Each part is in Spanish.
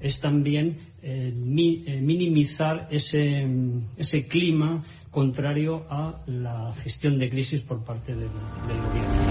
Es también eh, eh, minimizar ese, ese clima contrario a la gestión de crisis por parte del, gobierno.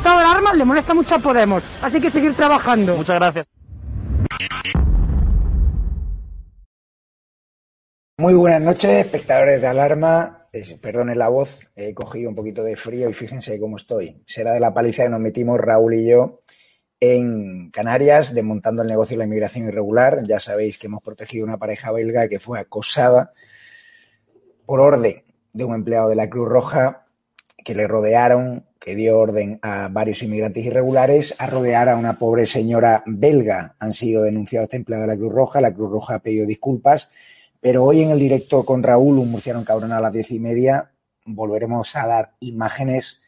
estado de alarma le molesta mucho a Podemos, así que seguir trabajando. Muchas gracias. Muy buenas noches, espectadores de Alarma. Eh, perdonen la voz, he cogido un poquito de frío y fíjense cómo estoy. Será de la paliza que nos metimos Raúl y yo en Canarias, desmontando el negocio de la inmigración irregular. Ya sabéis que hemos protegido a una pareja belga que fue acosada por orden de un empleado de la Cruz Roja que le rodearon, que dio orden a varios inmigrantes irregulares a rodear a una pobre señora belga. Han sido denunciados empleado de la Cruz Roja, la Cruz Roja ha pedido disculpas, pero hoy en el directo con Raúl, un murciano cabrón a las diez y media, volveremos a dar imágenes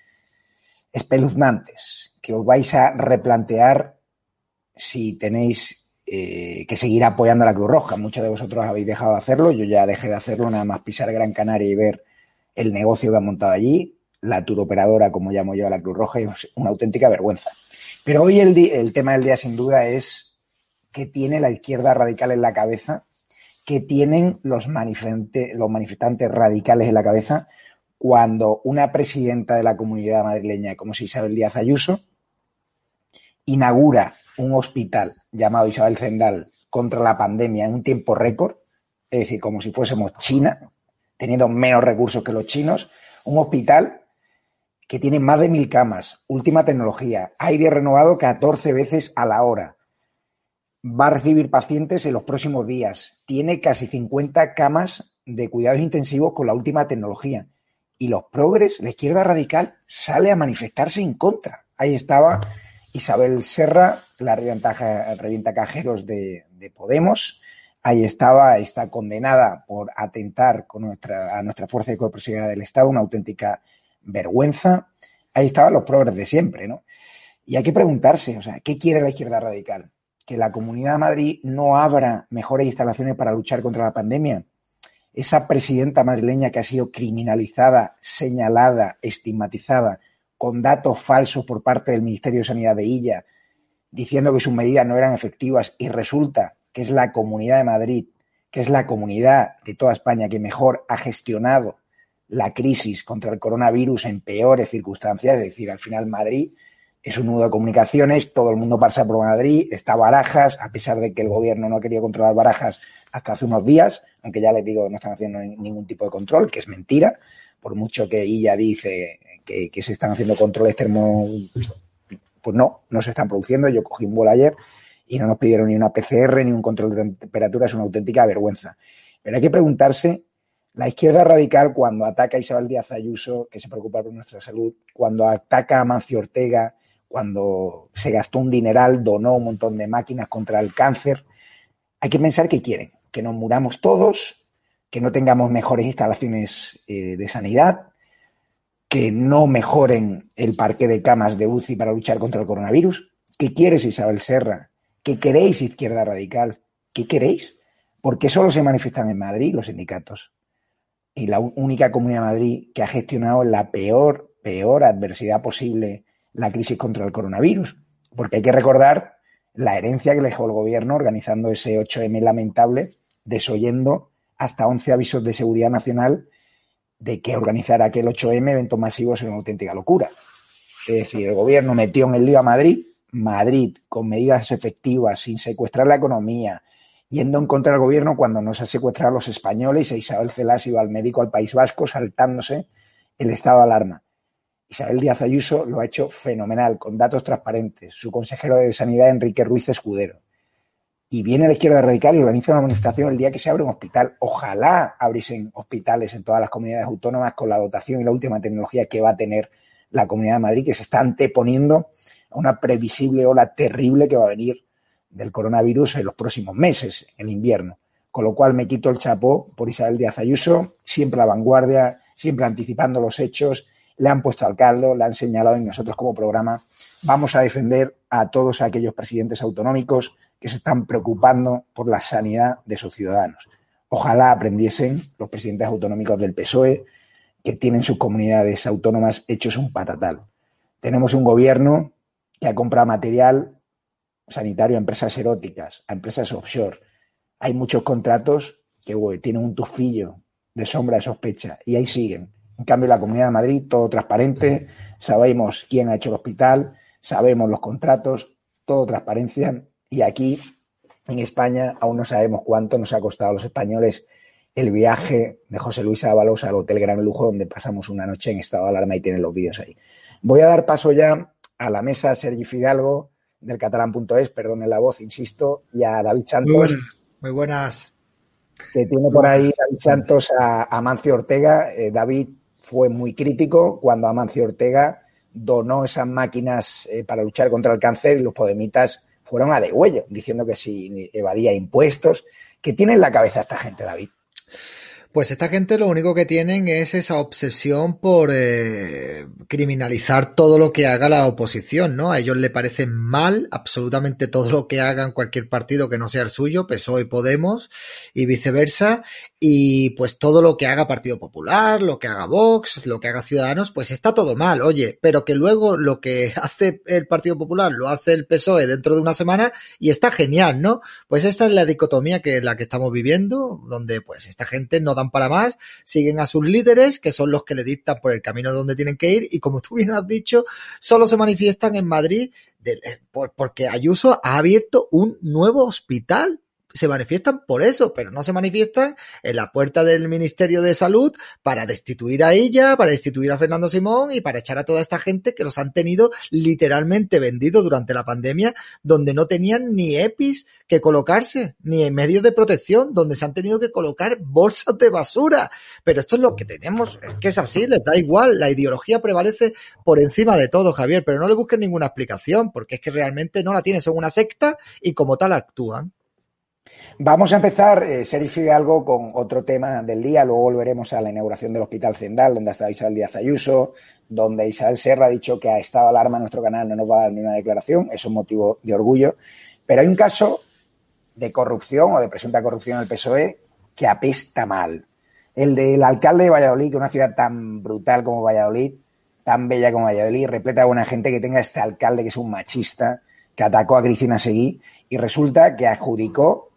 espeluznantes que os vais a replantear si tenéis eh, que seguir apoyando a la Cruz Roja. Muchos de vosotros habéis dejado de hacerlo, yo ya dejé de hacerlo, nada más pisar Gran Canaria y ver el negocio que han montado allí. La turoperadora, como llamo yo a la Cruz Roja, es una auténtica vergüenza. Pero hoy el, el tema del día, sin duda, es qué tiene la izquierda radical en la cabeza, qué tienen los, los manifestantes radicales en la cabeza cuando una presidenta de la comunidad madrileña, como es Isabel Díaz Ayuso, inaugura un hospital llamado Isabel Zendal contra la pandemia en un tiempo récord, es decir, como si fuésemos China, teniendo menos recursos que los chinos, un hospital que tiene más de mil camas, última tecnología, aire renovado 14 veces a la hora, va a recibir pacientes en los próximos días, tiene casi 50 camas de cuidados intensivos con la última tecnología y los progres, la izquierda radical, sale a manifestarse en contra. Ahí estaba Isabel Serra, la revienta cajeros de, Podemos. Ahí estaba, está condenada por atentar con nuestra, a nuestra fuerza de coerción del Estado, una auténtica vergüenza. Ahí estaban los progres de siempre, ¿no? Y hay que preguntarse, o sea, ¿qué quiere la izquierda radical? ¿Que la Comunidad de Madrid no abra mejores instalaciones para luchar contra la pandemia? esa presidenta madrileña que ha sido criminalizada, señalada, estigmatizada, con datos falsos por parte del Ministerio de Sanidad de Illa, diciendo que sus medidas no eran efectivas y resulta que es la Comunidad de Madrid, que es la comunidad de toda España que mejor ha gestionado la crisis contra el coronavirus en peores circunstancias, es decir, al final Madrid es un nudo de comunicaciones, todo el mundo pasa por Madrid, está Barajas, a pesar de que el gobierno no ha querido controlar Barajas, hasta hace unos días, aunque ya les digo, no están haciendo ningún tipo de control, que es mentira, por mucho que ella dice que, se están haciendo controles termo, pues no, no se están produciendo. Yo cogí un vuelo ayer y no nos pidieron ni una PCR ni un control de temperatura, es una auténtica vergüenza. Pero hay que preguntarse, la izquierda radical cuando ataca a Isabel Díaz Ayuso, que se preocupa por nuestra salud, cuando ataca a Mancio Ortega, cuando se gastó un dineral, donó un montón de máquinas contra el cáncer, hay que pensar qué quieren que nos muramos todos, que no tengamos mejores instalaciones eh, de sanidad, que no mejoren el parque de camas de UCI para luchar contra el coronavirus. ¿Qué quieres, Isabel Serra? ¿Qué queréis, izquierda radical? ¿Qué queréis? Porque solo se manifiestan en Madrid los sindicatos. Y la única comunidad de Madrid que ha gestionado la peor, peor adversidad posible la crisis contra el coronavirus. Porque hay que recordar la herencia que le dejó el gobierno organizando ese 8M lamentable desoyendo hasta 11 avisos de seguridad nacional de que organizar aquel 8M, eventos masivos, es una auténtica locura. Es decir, el gobierno metió en el lío a Madrid, Madrid con medidas efectivas, sin secuestrar la economía, yendo en contra del gobierno cuando nos ha secuestrado a los españoles y Isabel Celas iba al médico al País Vasco saltándose el estado de alarma. Isabel Díaz Ayuso lo ha hecho fenomenal, con datos transparentes. Su consejero de Sanidad, Enrique Ruiz Escudero y viene la izquierda radical y organiza una manifestación el día que se abre un hospital. Ojalá abriesen hospitales en todas las comunidades autónomas con la dotación y la última tecnología que va a tener la Comunidad de Madrid, que se está anteponiendo a una previsible ola terrible que va a venir del coronavirus en los próximos meses, en invierno. Con lo cual me quito el chapó por Isabel Díaz Ayuso, siempre a la vanguardia, siempre anticipando los hechos, le han puesto al caldo, le han señalado y nosotros como programa vamos a defender a todos aquellos presidentes autonómicos que se están preocupando por la sanidad de sus ciudadanos. Ojalá aprendiesen los presidentes autonómicos del PSOE que tienen sus comunidades autónomas hechos un patatal. Tenemos un gobierno que ha comprado material sanitario a empresas eróticas, a empresas offshore. Hay muchos contratos que tienen un tufillo de sombra de sospecha y ahí siguen. En cambio, la Comunidad de Madrid, todo transparente, sabemos quién ha hecho el hospital, sabemos los contratos, todo transparencia y aquí, en España, aún no sabemos cuánto nos ha costado a los españoles el viaje de José Luis Ábalos al Hotel Gran Lujo, donde pasamos una noche en estado de alarma y tienen los vídeos ahí. Voy a dar paso ya a la mesa Sergi Fidalgo del catalán.es, perdone la voz, insisto, y a David Santos. Muy buenas. Que tiene por ahí David Santos a Amancio Ortega. Eh, David fue muy crítico cuando Amancio Ortega donó esas máquinas eh, para luchar contra el cáncer y los podemitas fueron a degüello, diciendo que si evadía impuestos. ¿Qué tiene en la cabeza esta gente, David? Pues esta gente lo único que tienen es esa obsesión por eh, criminalizar todo lo que haga la oposición, ¿no? A ellos le parece mal absolutamente todo lo que hagan cualquier partido que no sea el suyo, PSOE y Podemos, y viceversa, y pues todo lo que haga Partido Popular, lo que haga Vox, lo que haga Ciudadanos, pues está todo mal, oye, pero que luego lo que hace el Partido Popular lo hace el PSOE dentro de una semana y está genial, ¿no? Pues esta es la dicotomía que la que estamos viviendo, donde pues esta gente no da para más, siguen a sus líderes, que son los que le dictan por el camino donde tienen que ir, y como tú bien has dicho, solo se manifiestan en Madrid de, porque Ayuso ha abierto un nuevo hospital se manifiestan por eso, pero no se manifiestan en la puerta del Ministerio de Salud para destituir a ella, para destituir a Fernando Simón y para echar a toda esta gente que los han tenido literalmente vendido durante la pandemia, donde no tenían ni EPIs que colocarse, ni en medios de protección, donde se han tenido que colocar bolsas de basura. Pero esto es lo que tenemos, es que es así, les da igual, la ideología prevalece por encima de todo, Javier, pero no le busquen ninguna explicación, porque es que realmente no la tienen, son una secta y como tal actúan. Vamos a empezar, eh, Serif Fidalgo, con otro tema del día. Luego volveremos a la inauguración del Hospital Zendal, donde ha estado Isabel Díaz Ayuso, donde Isabel Serra ha dicho que ha estado alarma en nuestro canal no nos va a dar ni una declaración. Es un motivo de orgullo. Pero hay un caso de corrupción o de presunta corrupción en el PSOE que apesta mal. El del alcalde de Valladolid, que una ciudad tan brutal como Valladolid, tan bella como Valladolid, repleta de buena gente que tenga este alcalde que es un machista, que atacó a Cristina Seguí y resulta que adjudicó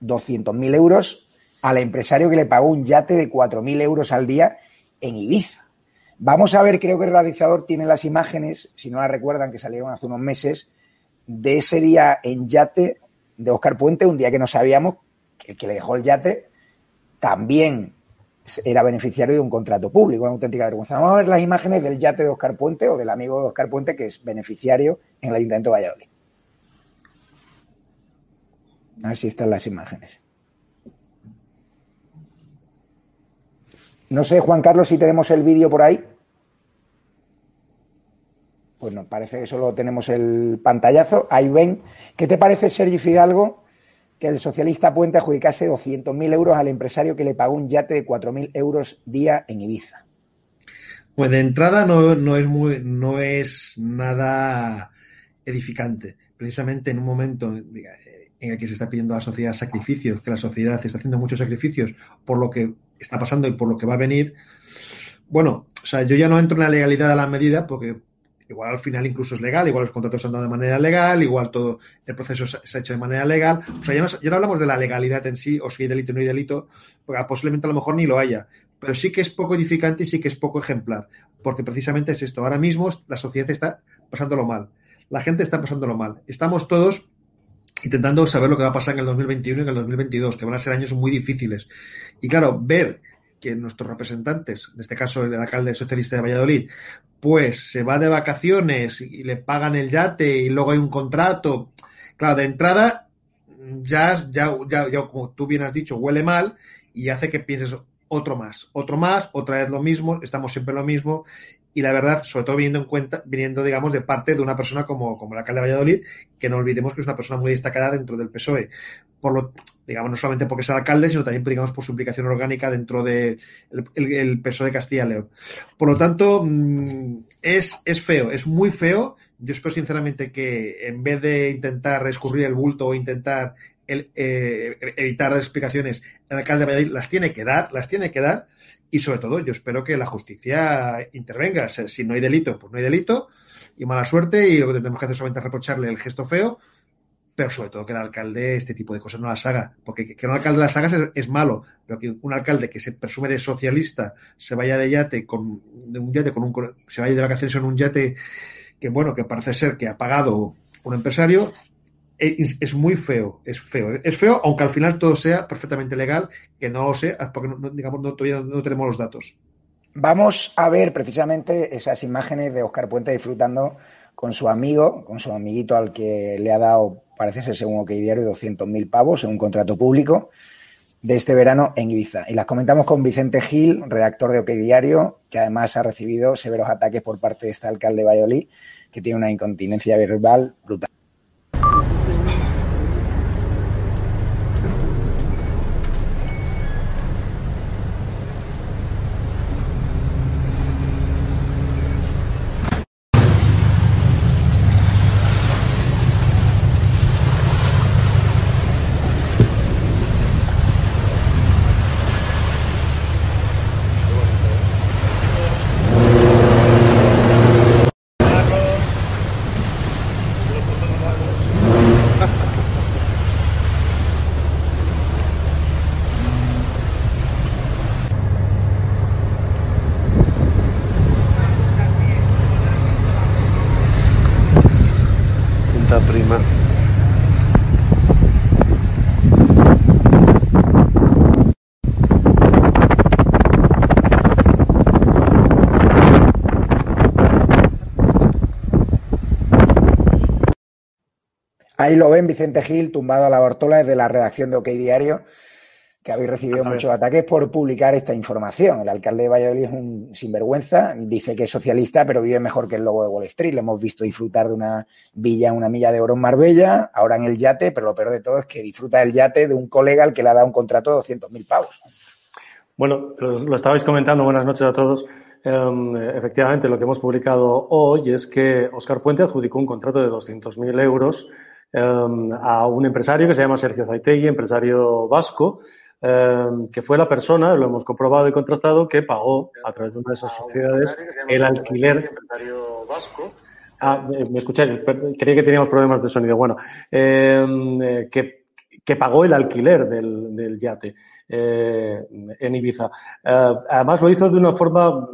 200.000 euros al empresario que le pagó un yate de 4.000 euros al día en Ibiza. Vamos a ver, creo que el realizador tiene las imágenes, si no las recuerdan, que salieron hace unos meses, de ese día en yate de Oscar Puente, un día que no sabíamos que el que le dejó el yate también era beneficiario de un contrato público, una auténtica vergüenza. Vamos a ver las imágenes del yate de Oscar Puente o del amigo de Oscar Puente que es beneficiario en el Ayuntamiento de Valladolid. A ver si están las imágenes. No sé, Juan Carlos, si tenemos el vídeo por ahí. Pues no, parece que solo tenemos el pantallazo. Ahí ven. ¿Qué te parece, Sergi Fidalgo, que el socialista Puente adjudicase 200.000 euros al empresario que le pagó un yate de 4.000 euros día en Ibiza? Pues de entrada no, no, es no es nada edificante. Precisamente en un momento, en el que se está pidiendo a la sociedad sacrificios, que la sociedad está haciendo muchos sacrificios por lo que está pasando y por lo que va a venir. Bueno, o sea, yo ya no entro en la legalidad de la medida porque igual al final incluso es legal, igual los contratos se han dado de manera legal, igual todo el proceso se ha hecho de manera legal. O sea, ya no, ya no hablamos de la legalidad en sí, o si hay delito o no hay delito, porque posiblemente a lo mejor ni lo haya. Pero sí que es poco edificante y sí que es poco ejemplar, porque precisamente es esto. Ahora mismo la sociedad está pasándolo mal. La gente está pasándolo mal. Estamos todos intentando saber lo que va a pasar en el 2021 y en el 2022, que van a ser años muy difíciles. Y claro, ver que nuestros representantes, en este caso el alcalde socialista de Valladolid, pues se va de vacaciones y le pagan el yate y luego hay un contrato. Claro, de entrada ya, ya, ya, ya como tú bien has dicho, huele mal y hace que pienses otro más, otro más, otra vez lo mismo, estamos siempre lo mismo y la verdad, sobre todo viniendo en cuenta, viniendo, digamos, de parte de una persona como, como el alcalde de Valladolid, que no olvidemos que es una persona muy destacada dentro del PSOE. Por lo, digamos, no solamente porque es el alcalde, sino también, digamos, por su implicación orgánica dentro del de el, PSOE de Castilla y León. Por lo tanto, mm, es, es feo, es muy feo. Yo espero sinceramente que en vez de intentar escurrir el bulto o intentar el, eh, evitar explicaciones, el alcalde de Valladolid las tiene que dar, las tiene que dar y sobre todo, yo espero que la justicia intervenga. Si no hay delito, pues no hay delito y mala suerte y lo que tenemos que hacer es solamente reprocharle el gesto feo, pero sobre todo que el alcalde este tipo de cosas no las haga. Porque que un alcalde las haga es, malo, pero que un alcalde que se presume de socialista se vaya de yate con de un yate con un se vaya de vacaciones en un yate que bueno, que parece ser que ha pagado un empresario, es, muy feo, es feo. Es feo, aunque al final todo sea perfectamente legal, que no lo sé, porque no, digamos, todavía no tenemos los datos. Vamos a ver precisamente esas imágenes de Oscar Puente disfrutando con su amigo, con su amiguito al que le ha dado, parece ser según OK Diario, 200.000 pavos en un contrato público de este verano en Ibiza. Y las comentamos con Vicente Gil, redactor de OK Diario, que además ha recibido severos ataques por parte de este alcalde de Valladolid, que tiene una incontinencia verbal brutal. Ahí lo ven Vicente Gil tumbado a la Bartola desde la redacción de OK Diario, que habéis recibido muchos ataques por publicar esta información. El alcalde de Valladolid es un sinvergüenza, dice que es socialista, pero vive mejor que el lobo de Wall Street. Le hemos visto disfrutar de una villa, una milla de oro en Marbella, ahora en el yate, pero lo peor de todo es que disfruta del yate de un colega al que le ha dado un contrato de 200.000 pavos. Bueno, lo, estabais comentando, buenas noches a todos. Em, efectivamente, lo que hemos publicado hoy es que Oscar Puente adjudicó un contrato de 200.000 euros em, a un empresario que se llama Sergio Zaitegui, empresario vasco, em, que fue la persona, lo hemos comprobado y contrastado, que pagó a través de una de esas sociedades el alquiler. Ah, me escucháis, creía que teníamos problemas de sonido. Bueno, eh, que, que, pagó el alquiler del, del yate eh, en Ibiza. Eh, además lo hizo de una forma,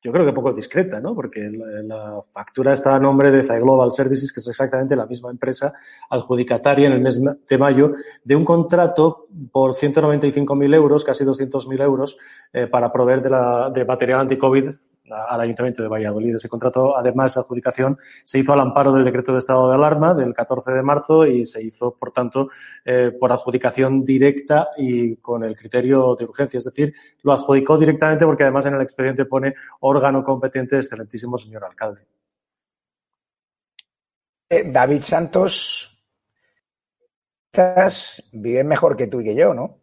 yo creo que poco discreta, ¿no? Porque la, factura está a nombre de Zai Global Services, que es exactamente la misma empresa adjudicataria en el mes de mayo de un contrato por 195.000 euros, casi 200.000 euros, eh, para proveer de, la, de material anti-COVID al Ayuntamiento de Valladolid. Ese contrato, además, de adjudicación se hizo al amparo del decreto de estado de alarma del 14 de marzo y se hizo, por tanto, eh, por adjudicación directa y con el criterio de urgencia. Es decir, lo adjudicó directamente porque además en el expediente pone órgano competente, excelentísimo señor alcalde. Eh, David Santos, viven mejor que tú y que yo, ¿no?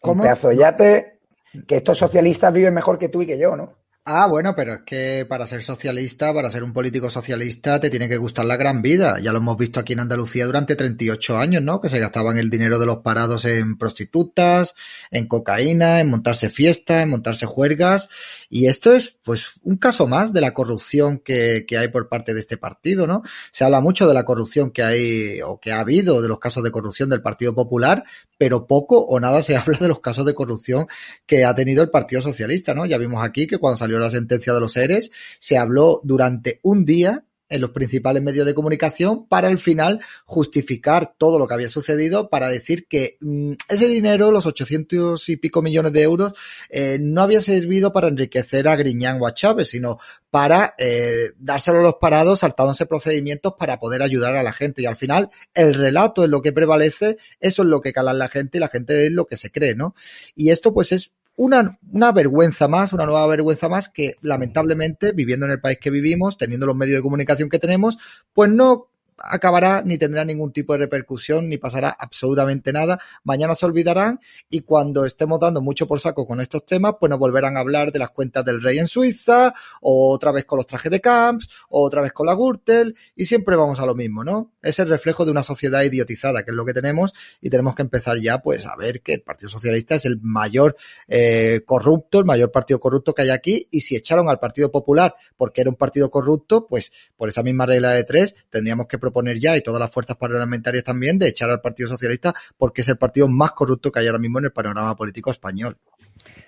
¿Cómo? Un yate, que estos socialistas viven mejor que tú y que yo, ¿no? Ah, bueno, pero es que para ser socialista, para ser un político socialista, te tiene que gustar la gran vida. Ya lo hemos visto aquí en Andalucía durante 38 años, ¿no? Que se gastaban el dinero de los parados en prostitutas, en cocaína, en montarse fiestas, en montarse juergas. Y esto es, pues, un caso más de la corrupción que, que hay por parte de este partido, ¿no? Se habla mucho de la corrupción que hay, o que ha habido, de los casos de corrupción del Partido Popular, pero poco o nada se habla de los casos de corrupción que ha tenido el Partido Socialista, ¿no? Ya vimos aquí que cuando salió la sentencia de los seres, se habló durante un día en los principales medios de comunicación para al final justificar todo lo que había sucedido para decir que mm, ese dinero, los 800 y pico millones de euros, eh, no había servido para enriquecer a Griñán o a Chávez, sino para eh, dárselo a los parados saltándose procedimientos para poder ayudar a la gente. Y al final el relato es lo que prevalece, eso es lo que cala la gente y la gente es lo que se cree, ¿no? Y esto pues es una, una vergüenza más, una nueva vergüenza más que lamentablemente, viviendo en el país que vivimos, teniendo los medios de comunicación que tenemos, pues no acabará ni tendrá ningún tipo de repercusión ni pasará absolutamente nada. Mañana se olvidarán y cuando estemos dando mucho por saco con estos temas, pues nos volverán a hablar de las cuentas del rey en Suiza, o otra vez con los trajes de Camps, o otra vez con la Gürtel, y siempre vamos a lo mismo, ¿no? Es el reflejo de una sociedad idiotizada, que es lo que tenemos, y tenemos que empezar ya, pues, a ver que el Partido Socialista es el mayor eh, corrupto, el mayor partido corrupto que hay aquí, y si echaron al Partido Popular porque era un partido corrupto, pues, por esa misma regla de tres, tendríamos que proponer ya, y todas las fuerzas parlamentarias también, de echar al Partido Socialista porque es el partido más corrupto que hay ahora mismo en el panorama político español.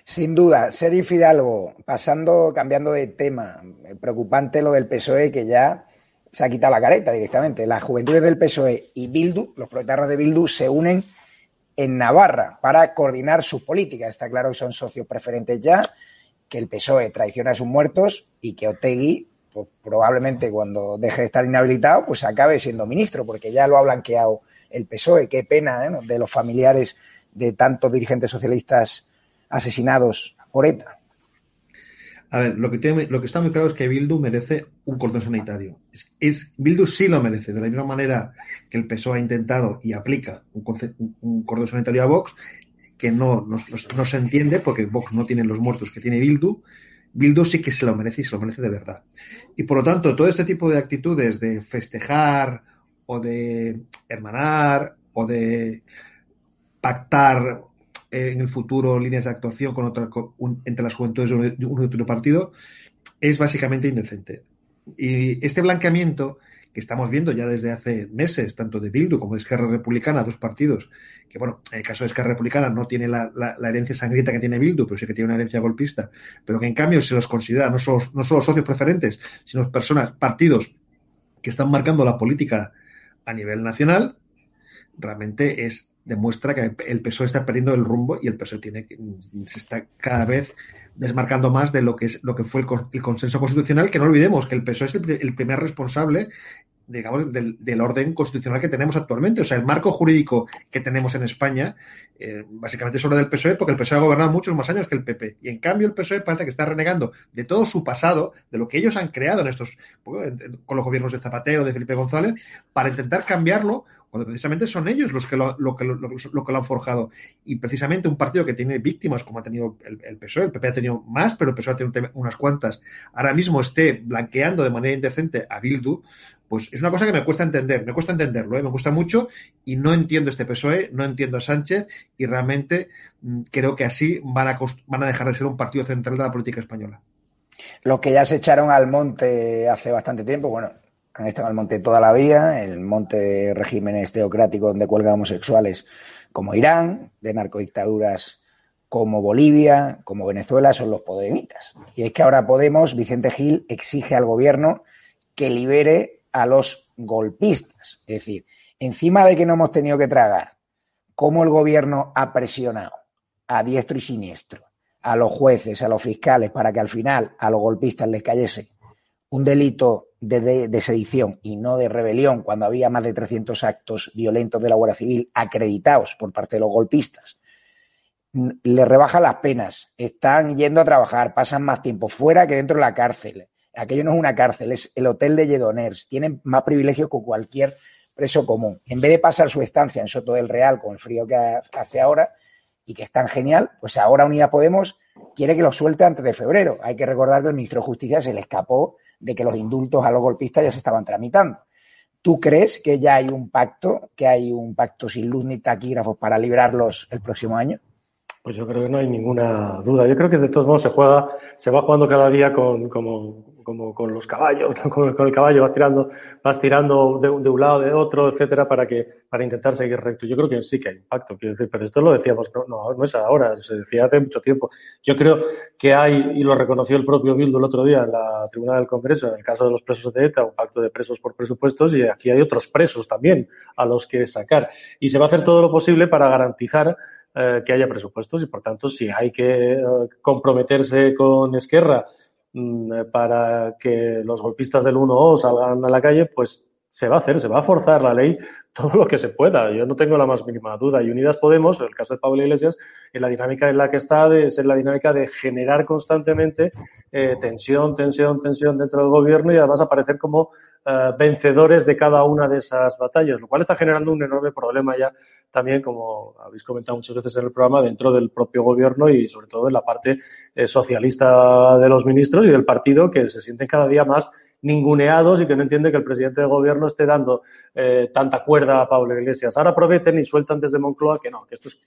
Sin duda, Serif Fidalgo, pasando, cambiando de tema, preocupante lo del PSOE que ya se ha quitado la careta directamente. Las juventudes del PSOE y Bildu, los proletarios de Bildu, se unen en Navarra para coordinar sus políticas. Está claro que son socios preferentes ya, que el PSOE traiciona a sus muertos y que Otegui pues, probablemente cuando deje de estar inhabilitado, pues acabe siendo ministro, porque ya lo ha blanqueado el PSOE. Qué pena ¿eh? de los familiares de tantos dirigentes socialistas asesinados por ETA. A ver, lo que, lo que está muy claro es que Bildu merece un cordón sanitario. Es, Bildu sí lo merece, de la misma manera que el PSOE ha intentado y aplica un, un cordón sanitario a Vox, que no, no, se entiende porque Vox no tiene los muertos que tiene Bildu, Bildu sí que se lo merece y se lo merece de verdad. Y por lo tanto, todo este tipo de actitudes de festejar o de hermanar o de pactar eh, en el futuro líneas de actuación con otra, entre las juventudes de uno y otro partido es básicamente indecente. Y este blanqueamiento que estamos viendo ya desde hace meses, tanto de Bildu como de Esquerra Republicana, dos partidos, que bueno, en el caso de Esquerra Republicana no tiene la, herencia sangrienta que tiene Bildu, pero sí que tiene una herencia golpista, pero que en cambio se los considera no solo, no socios preferentes, sino personas, partidos que están marcando la política a nivel nacional, realmente es demuestra que el PSOE está perdiendo el rumbo y el PSOE tiene se está cada vez desmarcando más de lo que es lo que fue el, consenso constitucional, que no olvidemos que el PSOE es el, primer responsable digamos, del, orden constitucional que tenemos actualmente. O sea, el marco jurídico que tenemos en España, eh, básicamente es obra del PSOE, porque el PSOE ha gobernado muchos más años que el PP. Y en cambio el PSOE parece que está renegando de todo su pasado, de lo que ellos han creado en estos, con los gobiernos de Zapatero, de Felipe González, para intentar cambiarlo cuando precisamente son ellos los que lo, que, lo, que lo han forjado. Y precisamente un partido que tiene víctimas, como ha tenido el, el, PSOE, el PP ha tenido más, pero el PSOE ha tenido unas cuantas, ahora mismo esté blanqueando de manera indecente a Bildu, pues es una cosa que me cuesta entender, me cuesta entenderlo, ¿eh? me gusta mucho y no entiendo este PSOE, no entiendo a Sánchez y realmente mm, creo que así van a, van a dejar de ser un partido central de la política española. Los que ya se echaron al monte hace bastante tiempo, bueno, han estado al monte toda la vida, el monte de regímenes teocráticos donde cuelgan homosexuales como Irán, de narcodictaduras como Bolivia, como Venezuela, son los podemitas. Y es que ahora Podemos, Vicente Gil, exige al gobierno que libere a los golpistas. Es decir, encima de que no hemos tenido que tragar cómo el gobierno ha presionado a diestro y siniestro a los jueces, a los fiscales, para que al final a los golpistas les cayese un delito de, sedición y no de rebelión, cuando había más de 300 actos violentos de la Guardia Civil acreditados por parte de los golpistas, le rebaja las penas, están yendo a trabajar, pasan más tiempo fuera que dentro de la cárcel. Aquello no es una cárcel, es el hotel de Lledoners. Tienen más privilegios que cualquier preso común. En vez de pasar su estancia en Soto del Real con el frío que hace ahora y que es tan genial, pues ahora Unidad Podemos quiere que lo suelte antes de febrero. Hay que recordar que el ministro de Justicia se le escapó de que los indultos a los golpistas ya se estaban tramitando. ¿Tú crees que ya hay un pacto, que hay un pacto sin luz ni taquígrafos para librarlos el próximo año? Pues yo creo que no hay ninguna duda. Yo creo que de todos modos se juega, se va jugando cada día con, como, como con los caballos, con, el caballo vas tirando, vas tirando de, de, un lado, de otro, etcétera, para que, para intentar seguir recto. Yo creo que sí que hay impacto, quiero decir, pero esto lo decíamos, no, no es ahora, se decía hace mucho tiempo. Yo creo que hay, y lo reconoció el propio Bildu el otro día en la tribuna del Congreso, en el caso de los presos de ETA, un pacto de presos por presupuestos, y aquí hay otros presos también a los que sacar. Y se va a hacer todo lo posible para garantizar eh, que haya presupuestos y, por tanto, si hay que eh, comprometerse con Esquerra para que los golpistas del 1O salgan a la calle, pues se va a hacer, se va a forzar la ley todo lo que se pueda. Yo no tengo la más mínima duda. Y Unidas Podemos, en el caso de Pablo Iglesias, en la dinámica en la que está, de ser la dinámica de generar constantemente eh, tensión, tensión, tensión dentro del gobierno y además aparecer como eh, vencedores de cada una de esas batallas, lo cual está generando un enorme problema ya también, como habéis comentado muchas veces en el programa, dentro del propio gobierno y sobre todo en la parte eh, socialista de los ministros y del partido que se sienten cada día más ninguneados y que no entiende que el presidente del gobierno esté dando eh, tanta cuerda a Pablo Iglesias. Ahora aprovechen y sueltan desde Moncloa que no, que esto es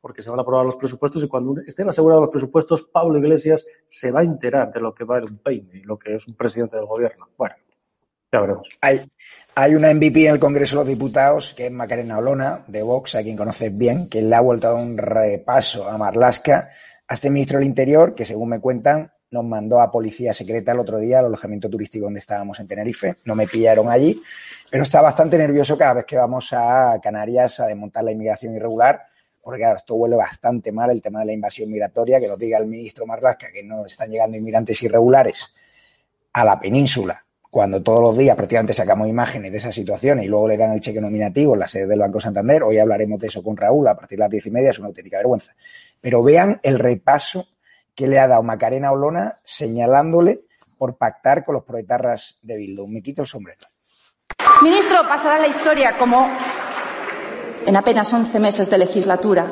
porque se van a aprobar los presupuestos y cuando estén asegurados los presupuestos, Pablo Iglesias se va a enterar de lo que va un peine y lo que es un presidente del gobierno. Bueno, Hay, hay una MVP en el Congreso de los Diputados, que es Macarena Olona, de Vox, a quien conoces bien, que le ha vuelto a dar un repaso a Marlasca, a este ministro del Interior, que según me cuentan, nos mandó a policía secreta el otro día al alojamiento turístico donde estábamos en Tenerife. No me pillaron allí, pero está bastante nervioso cada vez que vamos a Canarias a desmontar la inmigración irregular, porque claro, esto huele bastante mal el tema de la invasión migratoria, que nos diga el ministro Marlasca que no están llegando inmigrantes irregulares a la península cuando todos los días prácticamente sacamos imágenes de esas situaciones y luego le dan el cheque nominativo en la sede del Banco Santander, hoy hablaremos de eso con Raúl a partir de las diez y media, es una auténtica vergüenza. Pero vean el repaso que le ha dado Macarena Olona señalándole por pactar con los proetarras de Bildu. Me quito el sombrero. Ministro, pasará la historia como en apenas 11 meses de legislatura,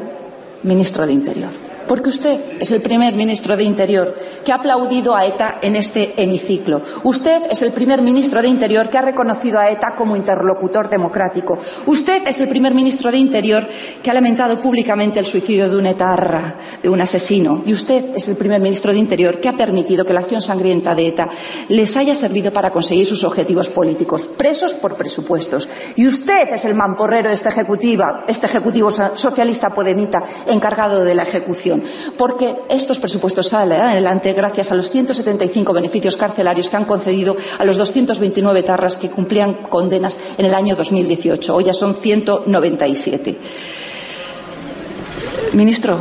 ministro de Interior porque usted es el primer ministro de Interior que ha aplaudido a ETA en este hemiciclo. Usted es el primer ministro de Interior que ha reconocido a ETA como interlocutor democrático. Usted es el primer ministro de Interior que ha lamentado públicamente el suicidio de un etarra, de un asesino. Y usted es el primer ministro de Interior que ha permitido que la acción sangrienta de ETA les haya servido para conseguir sus objetivos políticos, presos por presupuestos. Y usted es el mamporrero de este ejecutivo, este ejecutivo socialista podemita encargado de la ejecución porque estos presupuestos salen adelante gracias a los 175 beneficios carcelarios que han concedido a los 229 tarras que cumplían condenas en el año 2018. Hoy ya son 197. Ministro,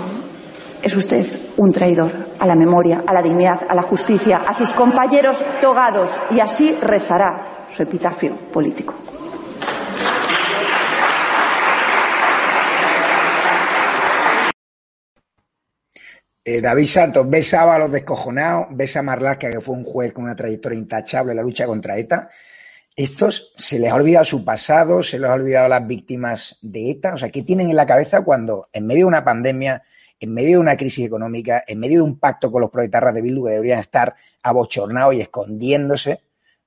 Es usted un traidor a la memoria, a la dignidad, a la justicia, a sus compañeros togados y así rezará su epitafio político. Eh, David Santos, ves a los descojonados, ves a Marlaska, que fue un juez con una trayectoria intachable en la lucha contra ETA. Estos se les ha olvidado su pasado, se les ha olvidado las víctimas de ETA. O sea, ¿qué tienen en la cabeza cuando en medio de una pandemia, en medio de una crisis económica, en medio de un pacto con los proletarras de Bildu que deberían estar abochornados y escondiéndose?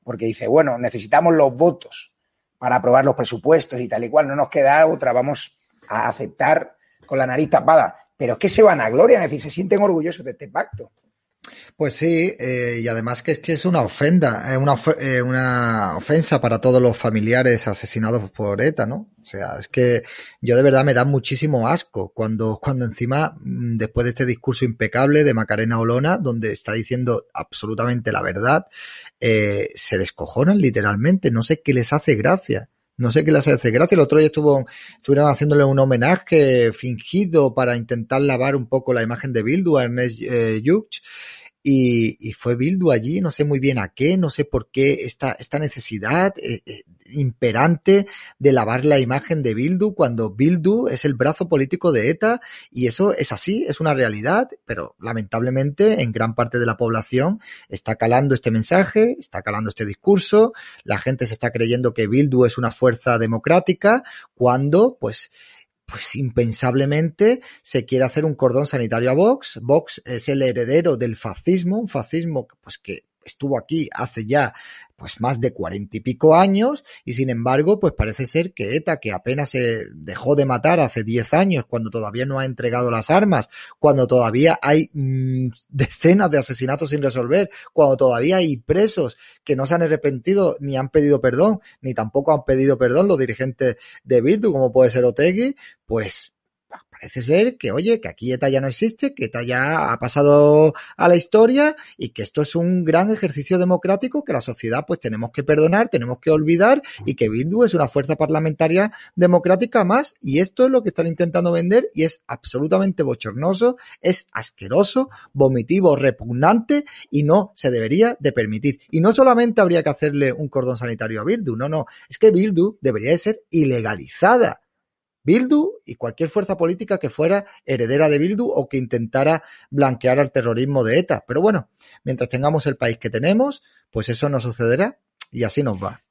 Porque dice, bueno, necesitamos los votos para aprobar los presupuestos y tal y cual, no nos queda otra, vamos a aceptar con la nariz tapada pero es que se van a gloria, es decir, se sienten orgullosos de este pacto. Pues sí, eh, y además que es que es una ofenda, es una, eh, una ofensa para todos los familiares asesinados por ETA, ¿no? O sea, es que yo de verdad me da muchísimo asco cuando, cuando encima, mm, después de este discurso impecable de Macarena Olona, donde está diciendo absolutamente la verdad, eh, se descojonan literalmente, no sé qué les hace gracia. No sé qué les hace gracia. El otro día estuvo, estuvieron haciéndole un homenaje fingido para intentar lavar un poco la imagen de Bildu a Ernest eh, y, fue Bildu allí, no sé muy bien a qué, no sé por qué esta, esta necesidad eh, eh, imperante de lavar la imagen de Bildu cuando Bildu es el brazo político de ETA y eso es así, es una realidad, pero lamentablemente en gran parte de la población está calando este mensaje, está calando este discurso, la gente se está creyendo que Bildu es una fuerza democrática cuando pues pues impensablemente se quiere hacer un cordón sanitario a Vox. Vox es el heredero del fascismo, un fascismo pues que estuvo aquí hace ya pues más de cuarenta y pico años y sin embargo pues parece ser que ETA que apenas se dejó de matar hace diez años cuando todavía no ha entregado las armas, cuando todavía hay mm, decenas de asesinatos sin resolver, cuando todavía hay presos que no se han arrepentido ni han pedido perdón, ni tampoco han pedido perdón los dirigentes de Virtu como puede ser Otegui, pues parece ser que, oye, que aquí ETA ya no existe, que ETA ya ha pasado a la historia y que esto es un gran ejercicio democrático que la sociedad pues tenemos que perdonar, tenemos que olvidar y que Bildu es una fuerza parlamentaria democrática más y esto es lo que están intentando vender y es absolutamente bochornoso, es asqueroso, vomitivo, repugnante y no se debería de permitir. Y no solamente habría que hacerle un cordón sanitario a Bildu, no, no, es que Bildu debería de ser ilegalizada Bildu y cualquier fuerza política que fuera heredera de Bildu o que intentara blanquear al terrorismo de ETA. Pero bueno, mientras tengamos el país que tenemos, pues eso no sucederá y así nos va.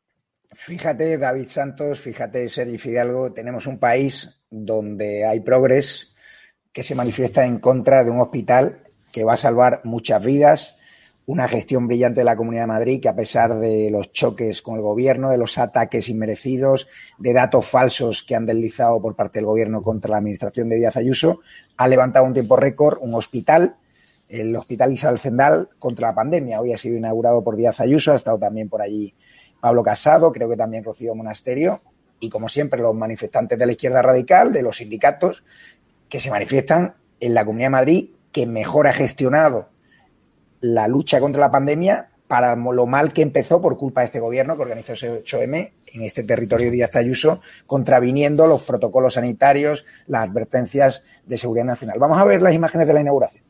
Fíjate, David Santos, fíjate, Sergi Fidalgo, tenemos un país donde hay progres que se manifiesta en contra de un hospital que va a salvar muchas vidas, una gestión brillante de la Comunidad de Madrid que a pesar de los choques con el gobierno, de los ataques inmerecidos, de datos falsos que han deslizado por parte del gobierno contra la administración de Díaz Ayuso, ha levantado un tiempo récord un hospital, el Hospital Isabel Zendal, contra la pandemia. Hoy ha sido inaugurado por Díaz Ayuso, ha estado también por allí Pablo Casado, creo que también Rocío Monasterio, y como siempre los manifestantes de la izquierda radical, de los sindicatos, que se manifiestan en la Comunidad de Madrid, que mejor ha gestionado la lucha contra la pandemia para lo mal que empezó por culpa de este gobierno que organizó ese 8M en este territorio de Díaz Ayuso, contraviniendo los protocolos sanitarios, las advertencias de seguridad nacional. Vamos a ver las imágenes de la inauguración.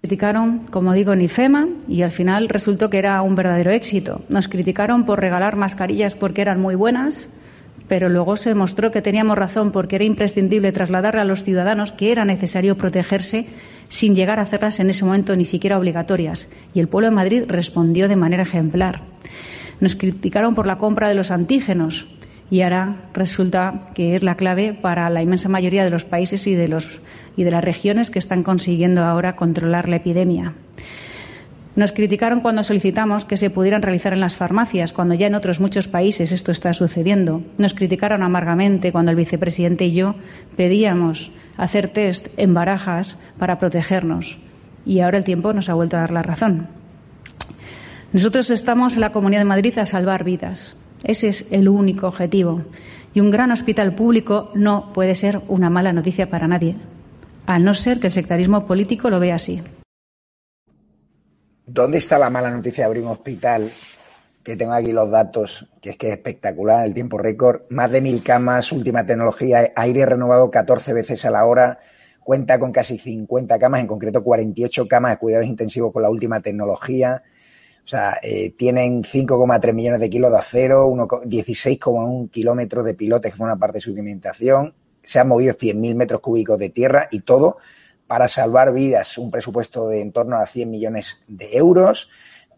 Criticaron, como digo, en IFEMA y al final resultó que era un verdadero éxito. Nos criticaron por regalar mascarillas porque eran muy buenas, pero luego se demostró que teníamos razón porque era imprescindible trasladarle a los ciudadanos que era necesario protegerse sin llegar a hacerlas en ese momento ni siquiera obligatorias. Y el pueblo de Madrid respondió de manera ejemplar. Nos criticaron por la compra de los antígenos y ahora resulta que es la clave para la inmensa mayoría de los países y de, los, y de las regiones que están consiguiendo ahora controlar la epidemia. Nos criticaron cuando solicitamos que se pudieran realizar en las farmacias, cuando ya en otros muchos países esto está sucediendo. Nos criticaron amargamente cuando el vicepresidente y yo pedíamos hacer test en barajas para protegernos. Y ahora el tiempo nos ha vuelto a dar la razón. Nosotros estamos en la Comunidad de Madrid a salvar vidas. Ese es el único objetivo. Y un gran hospital público no puede ser una mala noticia para nadie, a no ser que el sectarismo político lo vea así. ¿Dónde está la mala noticia de abrir un hospital que tengo aquí los datos, que es que es espectacular, el tiempo récord, más de mil camas, última tecnología, aire renovado 14 veces a la hora, cuenta con casi 50 camas, en concreto 48 camas de cuidados intensivos con la última tecnología. O sea, eh, tienen 5,3 millones de kilos de acero, 16,1 kilómetros de pilotes que forman parte de su alimentación. Se han movido 100.000 metros cúbicos de tierra y todo para salvar vidas. Un presupuesto de en torno a 100 millones de euros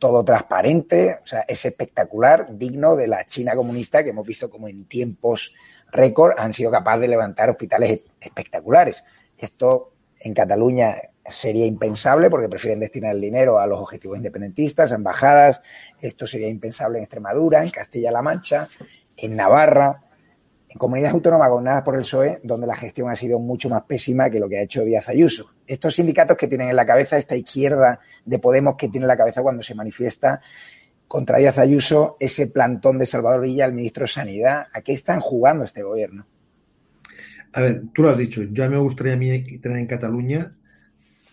todo transparente, o sea, es espectacular, digno de la China comunista que hemos visto como en tiempos récord han sido capaces de levantar hospitales espectaculares. Esto en Cataluña sería impensable porque prefieren destinar el dinero a los objetivos independentistas, a embajadas. Esto sería impensable en Extremadura, en Castilla-La Mancha, en Navarra, en comunidades autónomas gobernadas por el PSOE, donde la gestión ha sido mucho más pésima que lo que ha hecho Díaz Ayuso. Estos sindicatos que tienen en la cabeza esta izquierda de Podemos que tiene en la cabeza cuando se manifiesta contra Díaz Ayuso, ese plantón de Salvador Villa, el ministro de Sanidad, ¿a qué están jugando este gobierno? A ver, tú lo has dicho, ya me gustaría a mí tener en Cataluña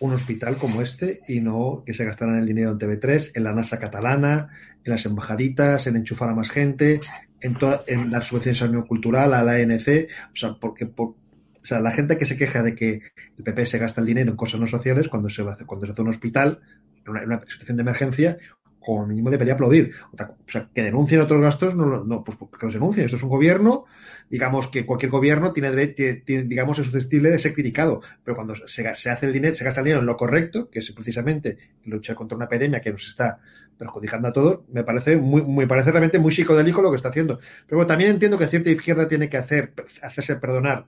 un hospital como este y no que se gastaran el dinero en TV3, en la NASA catalana, en las embajaditas, en enchufar a más gente, en, toda, en dar subvenciones cultural, a la ANC, o sea, porque por, o sea, la gente que se queja de que el PP se gasta el dinero en cosas no sociales cuando se, va a cuando se hace un hospital, en una, situación de emergencia, como mínimo debería aplaudir. O sea, que denuncien otros gastos, no, no pues que los denuncien. Esto es un gobierno, digamos que cualquier gobierno tiene, derecho, digamos, es susceptible de ser criticado. Pero cuando se, se, hace el dinero, se gasta el dinero en lo correcto, que es precisamente luchar contra una epidemia que nos está perjudicando a todos, me parece muy, me parece realmente muy psicodélico lo que está haciendo. Pero bueno, también entiendo que cierta izquierda tiene que hacer, hacerse perdonar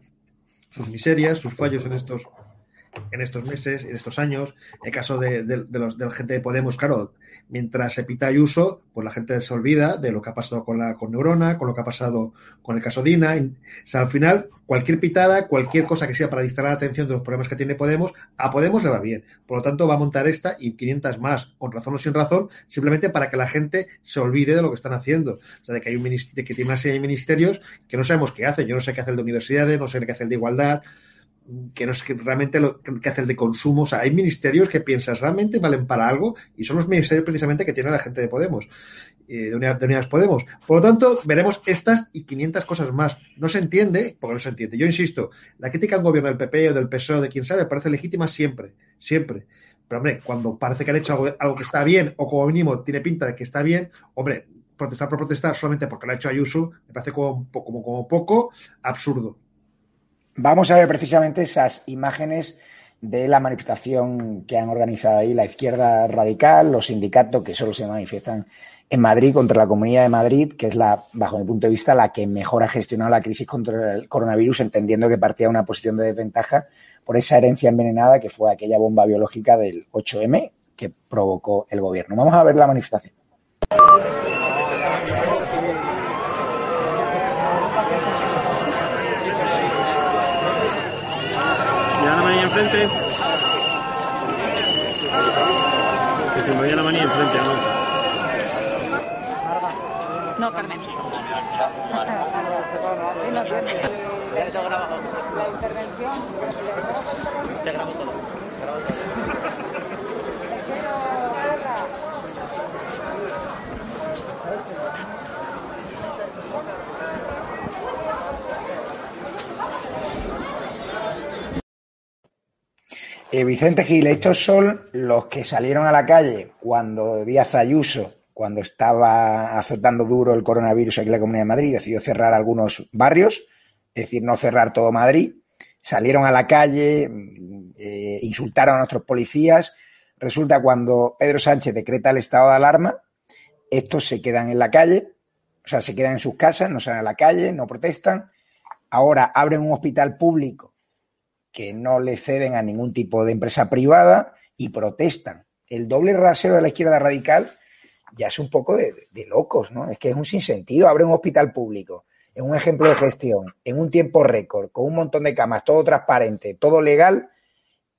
sus miserias, sus fallos en estos en estos meses, en estos años. El caso de, de, de, los, de la gente de Podemos, claro, mientras se pita Ayuso, pues la gente se olvida de lo que ha pasado con, la, con Neurona, con lo que ha pasado con el caso Dina. O sea, al final, cualquier pitada, cualquier cosa que sea para distraer la atención de los problemas que tiene Podemos, a Podemos le va bien. Por lo tanto, va a montar esta y 500 más, con razón o sin razón, simplemente para que la gente se olvide de lo que están haciendo. O sea, de que hay un de que tiene una serie de ministerios que no sabemos qué hacen. Yo no sé qué hace el de universidades, no sé qué hace el de igualdad que no es que realmente lo que hace el de consumo. O sea, hay ministerios que piensas realmente valen para algo y son los ministerios precisamente que tiene la gente de Podemos, eh, de Unidas Podemos. Por lo tanto, veremos estas y 500 cosas más. No se entiende, porque no se entiende. Yo insisto, la crítica al gobierno del PP o del PSOE o de quien sabe parece legítima siempre, siempre. Pero, hombre, cuando parece que han hecho algo, algo que está bien o como mínimo tiene pinta de que está bien, hombre, protestar por protestar solamente porque lo ha hecho Ayuso me parece como, como, como poco absurdo. Vamos a ver precisamente esas imágenes de la manifestación que han organizado ahí la izquierda radical, los sindicatos que solo se manifiestan en Madrid contra la Comunidad de Madrid, que es la, bajo mi punto de vista, la que mejor ha gestionado la crisis contra el coronavirus, entendiendo que partía de una posición de desventaja por esa herencia envenenada que fue aquella bomba biológica del 8M que provocó el gobierno. Vamos a ver la manifestación. Enfrente. Que se me vaya la manía enfrente, ¿no? No, Carmen. La intervención. Te grabo todo. Grabo todo. Eh, Vicente Gil, estos son los que salieron a la calle cuando Díaz Ayuso, cuando estaba azotando duro el coronavirus aquí en la Comunidad de Madrid, decidió cerrar algunos barrios, es decir, no cerrar todo Madrid. Salieron a la calle, eh, insultaron a nuestros policías. Resulta cuando Pedro Sánchez decreta el estado de alarma, estos se quedan en la calle, o sea, se quedan en sus casas, no salen a la calle, no protestan. Ahora abren un hospital público que no le ceden a ningún tipo de empresa privada y protestan. El doble rasero de la izquierda radical ya es un poco de, locos, ¿no? Es que es un sinsentido. Abre un hospital público, en un ejemplo de gestión, en un tiempo récord, con un montón de camas, todo transparente, todo legal,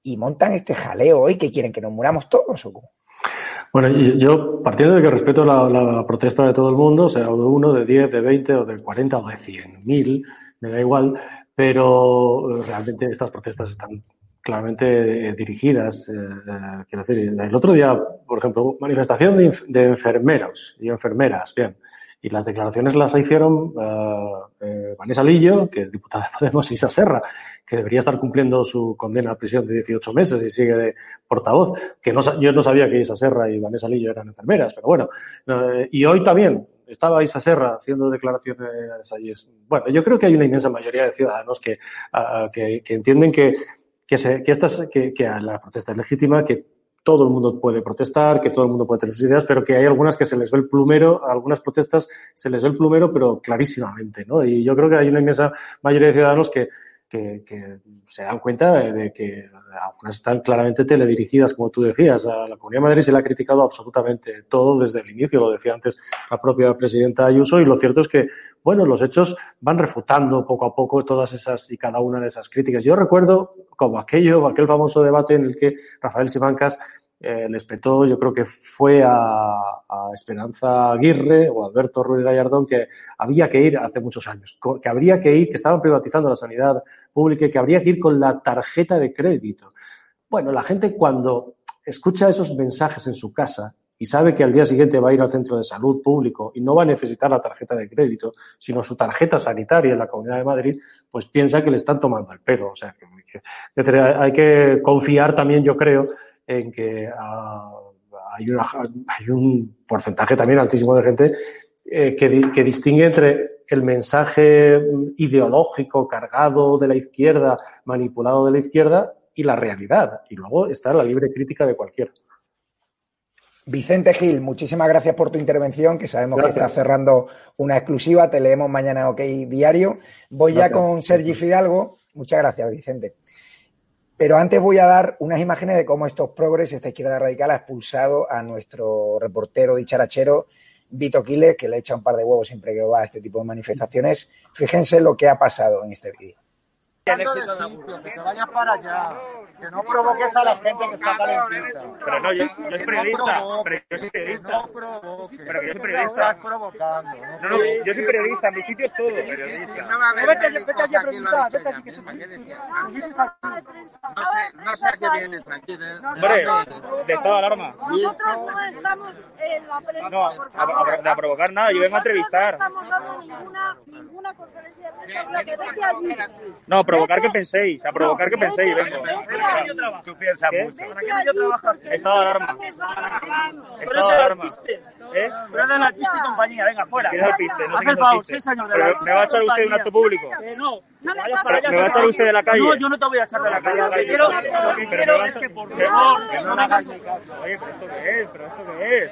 y montan este jaleo hoy que quieren que nos muramos todos o cómo? Bueno, yo partiendo de que respeto la, la, protesta de todo el mundo, sea de uno, de 10, de 20 o de 40 o de 100 mil, me da igual, pero eh, realmente estas protestas están claramente eh, dirigidas. Eh, eh, quiero decir, el otro día, por ejemplo, manifestación de, de, enfermeros y enfermeras, bien, Y las declaraciones las hicieron uh, eh, Vanessa Lillo, que es diputada de Podemos, y Isa Serra, que debería estar cumpliendo su condena a prisión de 18 meses y sigue de portavoz, que no, yo no sabía que Isa Serra y Vanessa Lillo eran enfermeras, pero bueno. Y hoy también estaba Isa Serra haciendo declaraciones allí. Bueno, yo creo que hay una inmensa mayoría de ciudadanos que, que, entienden que, que, estas, que, la protesta es legítima, que todo el mundo puede protestar, que todo el mundo puede tener sus ideas, pero que hay algunas que se les ve el plumero, algunas protestas se les ve el plumero, pero clarísimamente, ¿no? Y yo creo que hay una inmensa mayoría de ciudadanos que, que, que se dan cuenta de, que algunas están claramente teledirigidas, como tú decías. A la Comunidad de Madrid se le ha criticado absolutamente todo desde el inicio, lo decía antes la propia presidenta Ayuso, y lo cierto es que, bueno, los hechos van refutando poco a poco todas esas y cada una de esas críticas. Yo recuerdo como aquello, aquel famoso debate en el que Rafael Simancas eh, les petó, yo creo que fue a, Esperanza Aguirre o Alberto Ruiz Gallardón, que había que ir hace muchos años, que habría que ir, que estaban privatizando la sanidad pública y que habría que ir con la tarjeta de crédito. Bueno, la gente cuando escucha esos mensajes en su casa y sabe que al día siguiente va a ir al centro de salud público y no va a necesitar la tarjeta de crédito, sino su tarjeta sanitaria en la Comunidad de Madrid, pues piensa que le están tomando el pelo. O sea, hay que confiar también, yo creo, en que uh, hay, una, hay, un porcentaje también altísimo de gente eh, que, que, distingue entre el mensaje ideológico cargado de la izquierda, manipulado de la izquierda, y la realidad. Y luego está la libre crítica de cualquiera. Vicente Gil, muchísimas gracias por tu intervención, que sabemos gracias. que estás cerrando una exclusiva, te leemos mañana OK Diario. Voy gracias. ya con Sergi Fidalgo. Muchas gracias, Vicente. Pero antes voy a dar unas imágenes de cómo estos progres, esta izquierda radical, ha expulsado a nuestro reportero dicharachero, Vito Quiles, que le echa un par de huevos siempre que va a este tipo de manifestaciones. Fíjense lo que ha pasado en este vídeo. Que te vayas para allá, que no provoques a la gente que está calentita. Pero no, yo, yo soy periodista, no pero yo soy periodista. No provoques, pero yo soy periodista. No estás provocando. No, no, yo soy periodista, mi sitio es todo, periodista. No, vete, vete allí a preguntar, vete. No sé, no sé a qué vienes, tranquilo. Hombre, de estado de alarma. Nosotros no estamos en la prensa, No, a, provocar nada, yo vengo a entrevistar. No estamos dando ninguna, ninguna conferencia de prensa, o sea que vete allí. No, a provocar que penséis, a provocar que penséis, vengo. Tú piensas ¿Qué? mucho. Vete allí, Estado de alarma. Estado de alarma. ¿Eh? Pero de la pista y compañía, venga, fuera. ¿Quién es el piste? No Haz el favor, piste. señor. De la me va a echar usted un acto público. Eh, no, No me vayas está para allá. ¿Me va a echar usted de la calle? No, yo no te voy a echar de la calle. Lo que quiero, lo que es que, por favor, que no me hagas caso. Oye, pero esto qué es, pero esto qué es.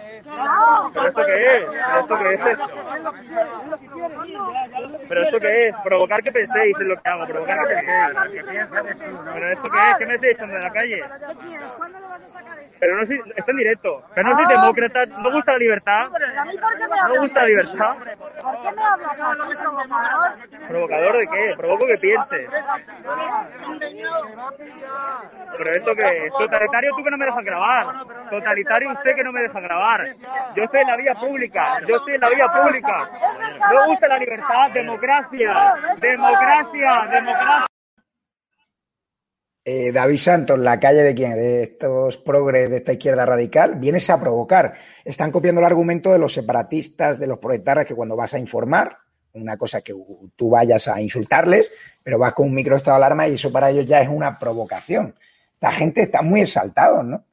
¿Pero esto qué es? ¿Pero esto qué es eso? ¿Pero esto qué es? Provocar que penséis en lo que hago, provocar que penséis. ¿Pero esto qué es? ¿Qué me estáis echando de la calle? ¿Qué quieres? ¿Cuándo lo vas a sacar esto? Pero no soy, está en directo. Pero no soy demócrata, no gusta la libertad. ¿Pero a mí por qué me No hablas gusta la libertad. ¿Por qué me hablas así, provocador? ¿Provocador de qué? Provoco que piense. ¿Pero esto qué es? Totalitario tú que no me dejas grabar. Totalitario usted que no me deja grabar. Yo estoy en la vía pública. Yo estoy en la vía pública. No gusta la libertad. Democracia. Democracia. Democracia. Eh, David Santos, la calle de quién? De estos progres de esta izquierda radical, vienes a provocar. Están copiando el argumento de los separatistas, de los proletarras, que cuando vas a informar, una cosa que tú vayas a insultarles, pero vas con un micro estado de alarma y eso para ellos ya es una provocación. Esta gente está muy exaltados, ¿no?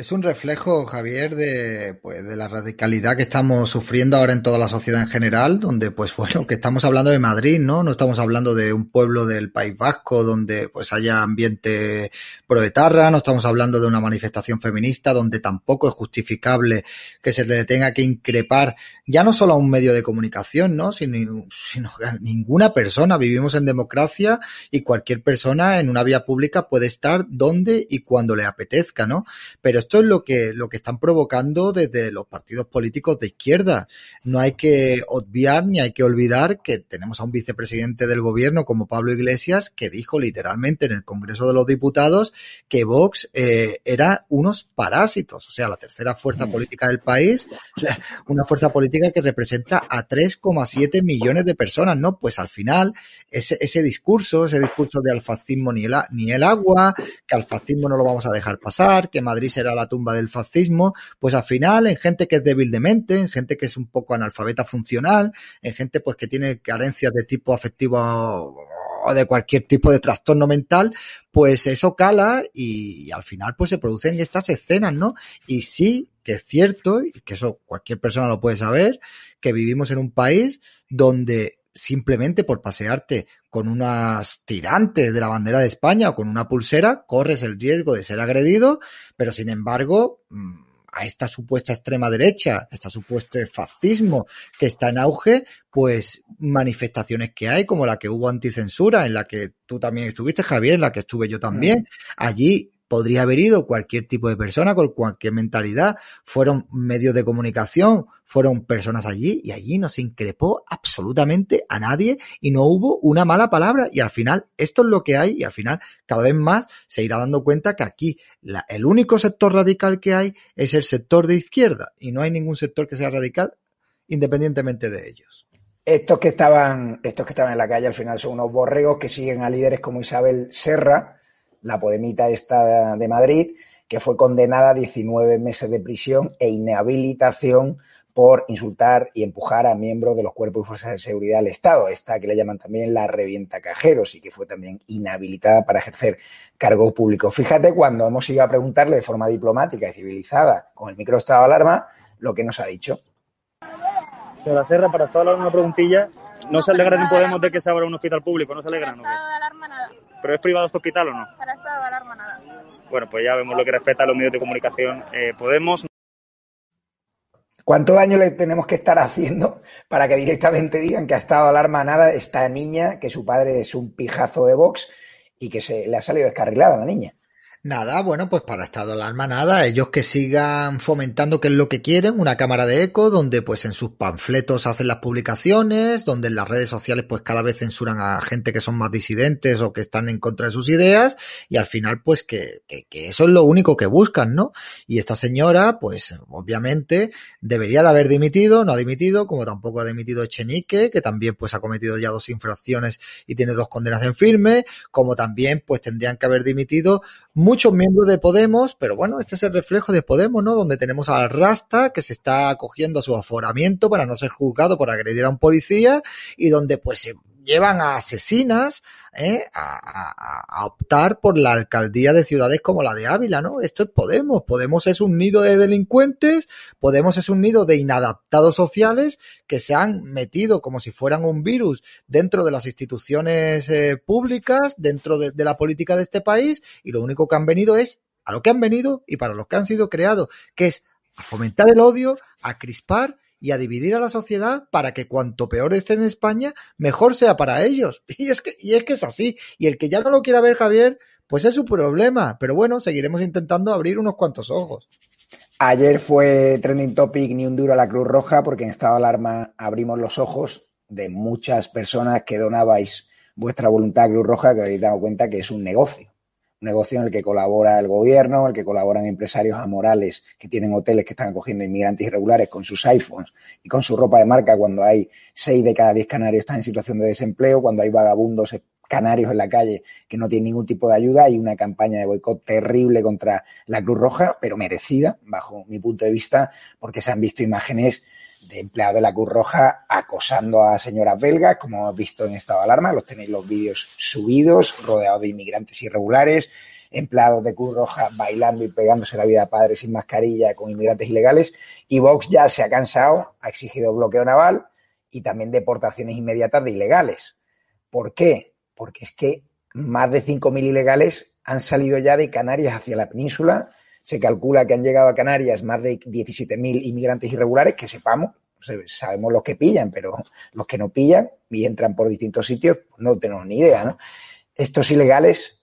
Es un reflejo, Javier, de, pues, de la radicalidad que estamos sufriendo ahora en toda la sociedad en general, donde, pues, bueno, que estamos hablando de Madrid, ¿no? No estamos hablando de un pueblo del País Vasco donde, pues, haya ambiente proetarra, no estamos hablando de una manifestación feminista donde tampoco es justificable que se le tenga que increpar ya no solo a un medio de comunicación, ¿no? Sino, sino a ninguna persona. Vivimos en democracia y cualquier persona en una vía pública puede estar donde y cuando le apetezca, ¿no? Pero esto es lo que, lo que están provocando desde los partidos políticos de izquierda. No hay que obviar ni hay que olvidar que tenemos a un vicepresidente del gobierno como Pablo Iglesias que dijo literalmente en el Congreso de los Diputados que Vox eh, era unos parásitos, o sea, la tercera fuerza política del país, la- una fuerza política que representa a 3,7 millones de personas, ¿no? Pues al final, ese, ese discurso, ese discurso de al fascismo ni el, ni el agua, que al fascismo no lo vamos a dejar pasar, que Madrid será la la tumba del fascismo, pues al final en gente que es débil de mente, en gente que es un poco analfabeta funcional, en gente pues que tiene carencias de tipo afectivo o de cualquier tipo de trastorno mental, pues eso cala y, y, al final pues se producen estas escenas, ¿no? Y sí que es cierto, y que eso cualquier persona lo puede saber, que vivimos en un país donde simplemente por pasearte con unas tirantes de la bandera de España o con una pulsera, corres el riesgo de ser agredido, pero sin embargo, mm, a esta supuesta extrema derecha, este supuesto fascismo que está en auge, pues manifestaciones que hay, como la que hubo anticensura, en la que tú también estuviste, Javier, en la que estuve yo también. Allí podría haber ido cualquier tipo de persona con cualquier mentalidad, fueron medios de comunicación, fueron personas allí y allí no se increpó absolutamente a nadie y no hubo una mala palabra y al final esto es lo que hay y al final cada vez más se irá dando cuenta que aquí la, el único sector radical que hay es el sector de izquierda y no hay ningún sector que sea radical independientemente de ellos. Estos que estaban, estos que estaban en la calle al final son unos borregos que siguen a líderes como Isabel Serra, la podemita esta de Madrid, que fue condenada a 19 meses de prisión e inhabilitación por insultar y empujar a miembros de los cuerpos y fuerzas de seguridad del Estado, esta que le llaman también la revienta cajeros y que fue también inhabilitada para ejercer cargos públicos. Fíjate cuando hemos ido a preguntarle de forma diplomática y civilizada con el micro estado de alarma lo que nos ha dicho. Señora Serra, para de alarma una preguntilla, ¿no se alegran ni Podemos de que se abra un hospital público? ¿No se alegran? Estado de alarma nada. ¿Pero es privado este hospital o no? Para estado de alarma nada. Bueno, pues ya vemos lo que respecta a los medios de comunicación. Eh, Podemos ¿Cuánto daño le tenemos que estar haciendo para que directamente digan que ha estado alarma nada esta niña, que su padre es un pijazo de Vox y que se le ha salido descarrilada a la niña? Nada, bueno, pues para estado de alarma nada, ellos que sigan fomentando que es lo que quieren, una cámara de eco donde pues en sus panfletos hacen las publicaciones, donde en las redes sociales pues cada vez censuran a gente que son más disidentes o que están en contra de sus ideas y al final pues que, que, que eso es lo único que buscan, ¿no? Y esta señora pues obviamente debería de haber dimitido, no ha dimitido, como tampoco ha dimitido Echenique, que también pues ha cometido ya dos infracciones y tiene dos condenas en firme, como también pues tendrían que haber dimitido muchos miembros de Podemos, pero bueno, este es el reflejo de Podemos, ¿no? Donde tenemos al Rasta que se está acogiendo a su aforamiento para no ser juzgado por agredir a un policía y donde pues se llevan a asesinas ¿eh? a, a, optar por la alcaldía de ciudades como la de Ávila, ¿no? Esto es Podemos. Podemos es un nido de delincuentes, Podemos es un nido de inadaptados sociales que se han metido como si fueran un virus dentro de las instituciones eh, públicas, dentro de, de la política de este país, y lo único que han venido es a lo que han venido y para lo que han sido creados, que es a fomentar el odio, a crispar y a dividir a la sociedad para que cuanto peor esté en España, mejor sea para ellos. Y es que, y es que es así. Y el que ya no lo quiera ver, Javier, pues es su problema. Pero bueno, seguiremos intentando abrir unos cuantos ojos. Ayer fue trending topic ni un duro a la Cruz Roja porque en estado de alarma abrimos los ojos de muchas personas que donabais vuestra voluntad a Cruz Roja que habéis dado cuenta que es un negocio negocio en el que colabora el gobierno, en el que colaboran empresarios amorales que tienen hoteles que están acogiendo inmigrantes irregulares con sus iPhones y con su ropa de marca cuando hay seis de cada diez canarios están en situación de desempleo, cuando hay vagabundos canarios en la calle que no tienen ningún tipo de ayuda hay una campaña de boicot terrible contra la Cruz Roja, pero merecida, bajo mi punto de vista, porque se han visto imágenes de empleados de la Cruz Roja acosando a señoras belgas, como hemos visto en estado de alarma, los tenéis los vídeos subidos, rodeados de inmigrantes irregulares, empleados de Cruz Roja bailando y pegándose la vida a padres sin mascarilla con inmigrantes ilegales, y Vox ya se ha cansado, ha exigido bloqueo naval y también deportaciones inmediatas de ilegales. ¿Por qué? Porque es que más de 5.000 ilegales han salido ya de Canarias hacia la península, se calcula que han llegado a Canarias más de 17.000 inmigrantes irregulares, que sepamos, sabemos los que pillan, pero los que no pillan y entran por distintos sitios, pues no tenemos ni idea, ¿no? Estos ilegales,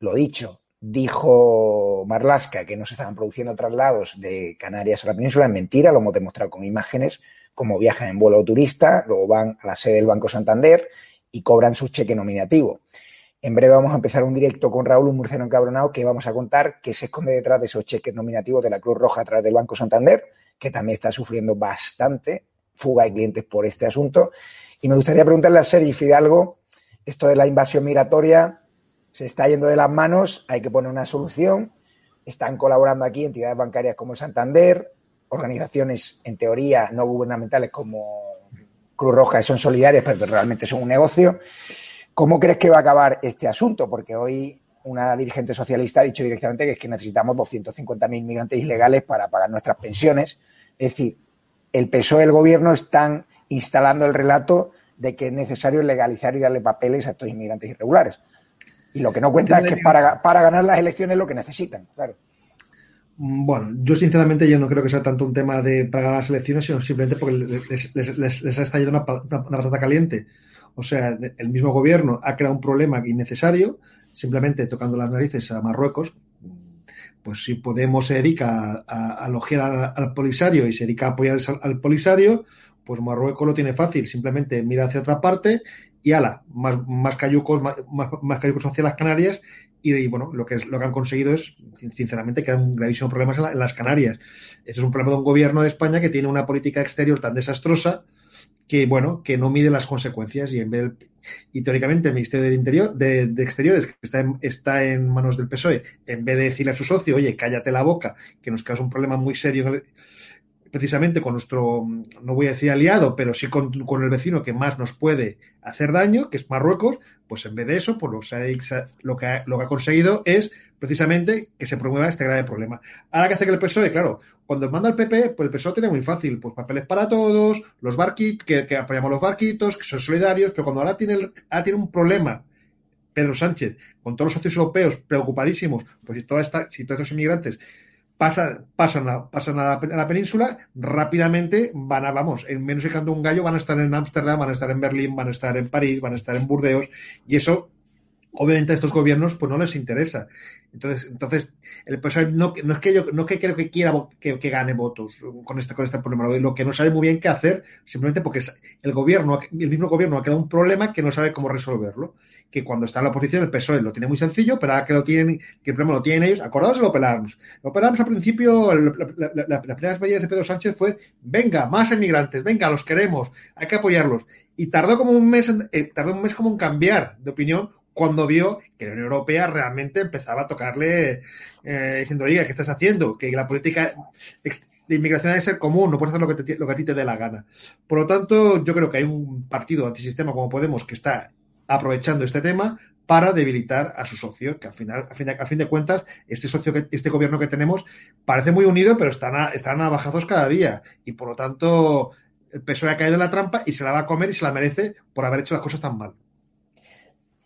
lo dicho, dijo Marlasca que no se estaban produciendo traslados de Canarias a la península, es mentira, lo hemos demostrado con imágenes, como viajan en vuelo turista, luego van a la sede del Banco Santander y cobran su cheque nominativo. En breve vamos a empezar un directo con Raúl, un murciano encabronado, que vamos a contar qué se esconde detrás de esos cheques nominativos de la Cruz Roja a través del Banco Santander, que también está sufriendo bastante fuga de clientes por este asunto. Y me gustaría preguntarle a Sergi Fidalgo, esto de la invasión migratoria se está yendo de las manos, hay que poner una solución. están colaborando aquí entidades bancarias como Santander, organizaciones en teoría no gubernamentales como Cruz Roja, que son solidarias, pero que realmente son un negocio. ¿Cómo crees que va a acabar este asunto? Porque hoy una dirigente socialista ha dicho directamente que es que necesitamos 250.000 migrantes ilegales para pagar nuestras pensiones. Es decir, el PSOE y el gobierno están instalando el relato de que es necesario legalizar y darle papeles a estos inmigrantes irregulares. Y lo que no cuenta es que para, para ganar las elecciones lo que necesitan, claro. Mm, Bueno, yo sinceramente yo no creo que sea tanto un tema de pagar las elecciones, sino simplemente porque les, les, les, les ha estallado una, una, una patata caliente. O sea, el mismo gobierno ha creado un problema innecesario, simplemente tocando las narices a Marruecos. Pues si Podemos se dedica a, a, a elogiar al, Polisario y se dedica a apoyar al, Polisario, pues Marruecos lo tiene fácil, simplemente mira hacia otra parte y ala, más, más cayucos, más, más, cayucos hacia las Canarias y, bueno, lo que, es, lo que han conseguido es, sinceramente, crear un gravísimo problema en, la, en las Canarias. Esto es un problema de un gobierno de España que tiene una política exterior tan desastrosa que, bueno, que no mide las consecuencias y en vez del- y teóricamente el Ministerio del Interior, de, Exteriores, que está en, está en manos del PSOE, en vez de decirle a su socio, oye, cállate la boca, que nos causa un problema muy serio en el- precisamente con nuestro, no voy a decir aliado, pero sí con, con el vecino que más nos puede hacer daño, que es Marruecos, pues en vez de eso, pues lo, que, ha, lo que ha conseguido es precisamente que se promueva este grave problema. Ahora que hace que el PSOE, claro, cuando manda el PP, pues el PSOE tiene muy fácil, pues papeles para todos, los barquitos, que, apoyamos los barquitos, que son solidarios, pero cuando ahora tiene, ahora tiene un problema Pedro Sánchez, con todos los socios europeos preocupadísimos, pues si, toda esta, si todos estos inmigrantes pasan, pasan, a, pasan a, la, a la península, rápidamente van a, vamos, en menos que canto un gallo, van a estar en Ámsterdam, van a estar en Berlín, van a estar en París, van a estar en Burdeos, y eso, obviamente, a estos gobiernos, pues no les interesa. Entonces, entonces el PSOE no, no es que yo no es que creo que quiera que, que gane votos con este, con este problema, lo que no sabe muy bien qué hacer, simplemente porque el gobierno, el mismo gobierno ha creado un problema que no sabe cómo resolverlo. Que cuando está en la oposición, el PSOE lo tiene muy sencillo, pero ahora que lo tienen, que el problema lo tienen ellos, acordaos lo. Lo pelamos al principio, la, la, la, la, las primeras medidas de Pedro Sánchez fue, venga, más emigrantes, venga, los queremos, hay que apoyarlos. Y tardó como un mes, eh, tardó un mes como en cambiar de opinión cuando vio que la Unión Europea realmente empezaba a tocarle eh, diciendo, oiga, ¿qué estás haciendo? Que la política de inmigración debe ser común, no puedes hacer lo que, te- lo que a ti te dé la gana. Por lo tanto, yo creo que hay un partido antisistema como Podemos que está aprovechando este tema para debilitar a su socio, que al final, a fin de, fin de cuentas, este socio, que, este gobierno que tenemos parece muy unido, pero están a, están a bajazos cada día. Y por lo tanto, el PSOE ha caído en la trampa y se la va a comer y se la merece por haber hecho las cosas tan mal.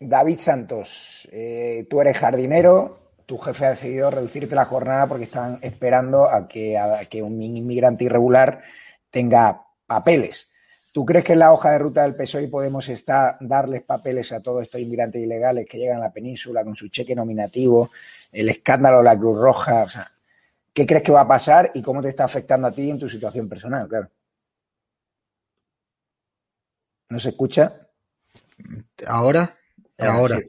David Santos, eh, tú eres jardinero, tu jefe ha decidido reducirte la jornada porque están esperando a que, a que un inmigrante irregular tenga papeles. ¿Tú crees que en la hoja de ruta del PSOE y Podemos está darles papeles a todos estos inmigrantes ilegales que llegan a la península con su cheque nominativo, el escándalo de la Cruz Roja? O sea, ¿qué crees que va a pasar y cómo te está afectando a ti en tu situación personal? Claro. ¿No se escucha? Ahora, Ahora.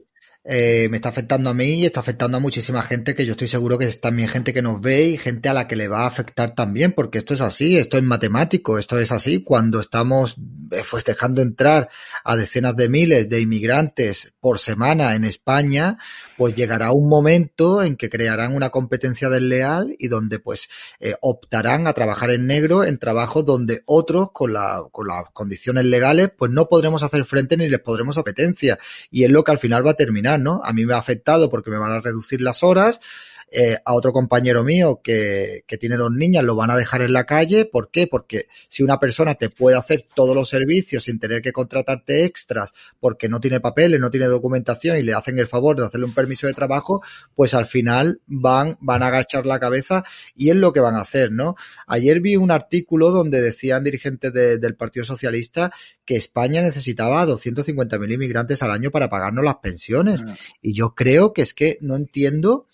Eh, me está afectando a mí y está afectando a muchísima gente que yo estoy seguro que es también gente que nos ve y gente a la que le va a afectar también, porque esto es así, esto es matemático, esto es así. Cuando estamos eh, pues dejando entrar a decenas de miles de inmigrantes por semana en España, pues llegará un momento en que crearán una competencia desleal y donde pues eh, optarán a trabajar en negro en trabajos donde otros con, la, con las condiciones legales pues no podremos hacer frente ni les podremos competencia y es lo que al final va a terminar, ¿no? A mí me ha afectado porque me van a reducir las horas, eh, a otro compañero mío que, que tiene dos niñas lo van a dejar en la calle. ¿Por qué? Porque si una persona te puede hacer todos los servicios sin tener que contratarte extras porque no tiene papeles, no tiene documentación y le hacen el favor de hacerle un permiso de trabajo, pues al final van, van a agachar la cabeza y es lo que van a hacer, ¿no? Ayer vi un artículo donde decían dirigentes de- del Partido Socialista que España necesitaba 250.000 inmigrantes al año para pagarnos las pensiones. Y yo creo que es que no entiendo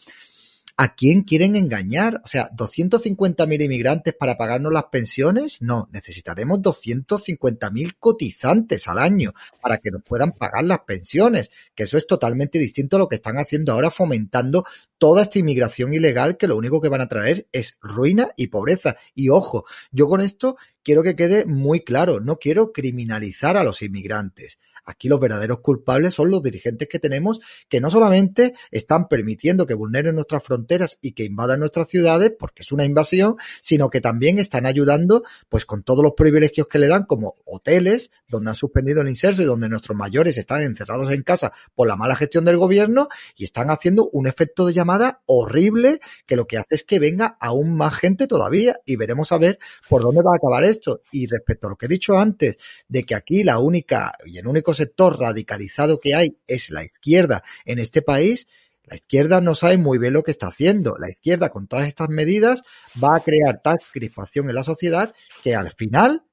¿A quién quieren engañar? O sea, ¿250.000 inmigrantes para pagarnos las pensiones? No, necesitaremos 250.000 cotizantes al año para que nos puedan pagar las pensiones, que eso es totalmente distinto a lo que están haciendo ahora fomentando toda esta inmigración ilegal que lo único que van a traer es ruina y pobreza. Y ojo, yo con esto quiero que quede muy claro, no quiero criminalizar a los inmigrantes. Aquí los verdaderos culpables son los dirigentes que tenemos que no solamente están permitiendo que vulneren nuestras fronteras y que invadan nuestras ciudades, porque es una invasión, sino que también están ayudando pues con todos los privilegios que le dan como hoteles donde han suspendido el inserso y donde nuestros mayores están encerrados en casa por la mala gestión del gobierno y están haciendo un efecto de llamada horrible que lo que hace es que venga aún más gente todavía y veremos a ver por dónde va a acabar esto. Y respecto a lo que he dicho antes, de que aquí la única y el único sector radicalizado que hay es la izquierda en este país, la izquierda no sabe muy bien lo que está haciendo. La izquierda con todas estas medidas va a crear tal crispación en la sociedad que al final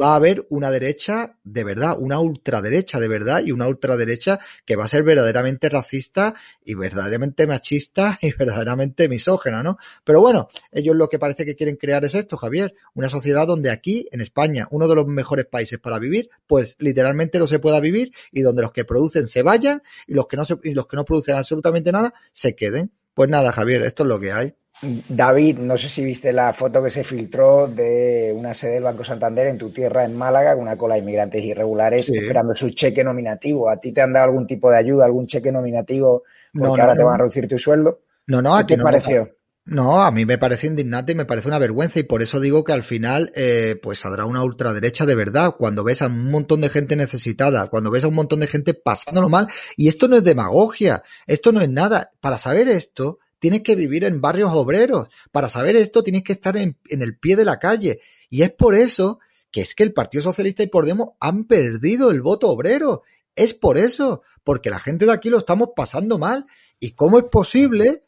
va a haber una derecha de verdad, una ultraderecha de verdad y una ultraderecha que va a ser verdaderamente racista y verdaderamente machista y verdaderamente misógena, ¿no? Pero bueno, ellos lo que parece que quieren crear es esto, Javier, una sociedad donde aquí, en España, uno de los mejores países para vivir, pues literalmente no se pueda vivir y donde los que producen se vayan y los que no, se, y los que no producen absolutamente nada se queden. Pues nada, Javier, esto es lo que hay. David, no sé si viste la foto que se filtró de una sede del Banco Santander en tu tierra, en Málaga, con una cola de inmigrantes irregulares Sí. esperando su cheque nominativo. ¿A ti te han dado algún tipo de ayuda, algún cheque nominativo porque No, no, ahora te van a reducir tu sueldo? No, no, ¿Qué aquí te no. pareció? No, a mí me parece indignante y me parece una vergüenza y por eso digo que al final eh, pues saldrá una ultraderecha de verdad cuando ves a un montón de gente necesitada, cuando ves a un montón de gente pasándolo mal y esto no es demagogia, esto no es nada. Para saber esto tienes que vivir en barrios obreros, para saber esto tienes que estar en, el pie de la calle y es por eso que es que el Partido Socialista y Podemos han perdido el voto obrero. Es por eso, porque la gente de aquí lo estamos pasando mal. ¿Y cómo es posible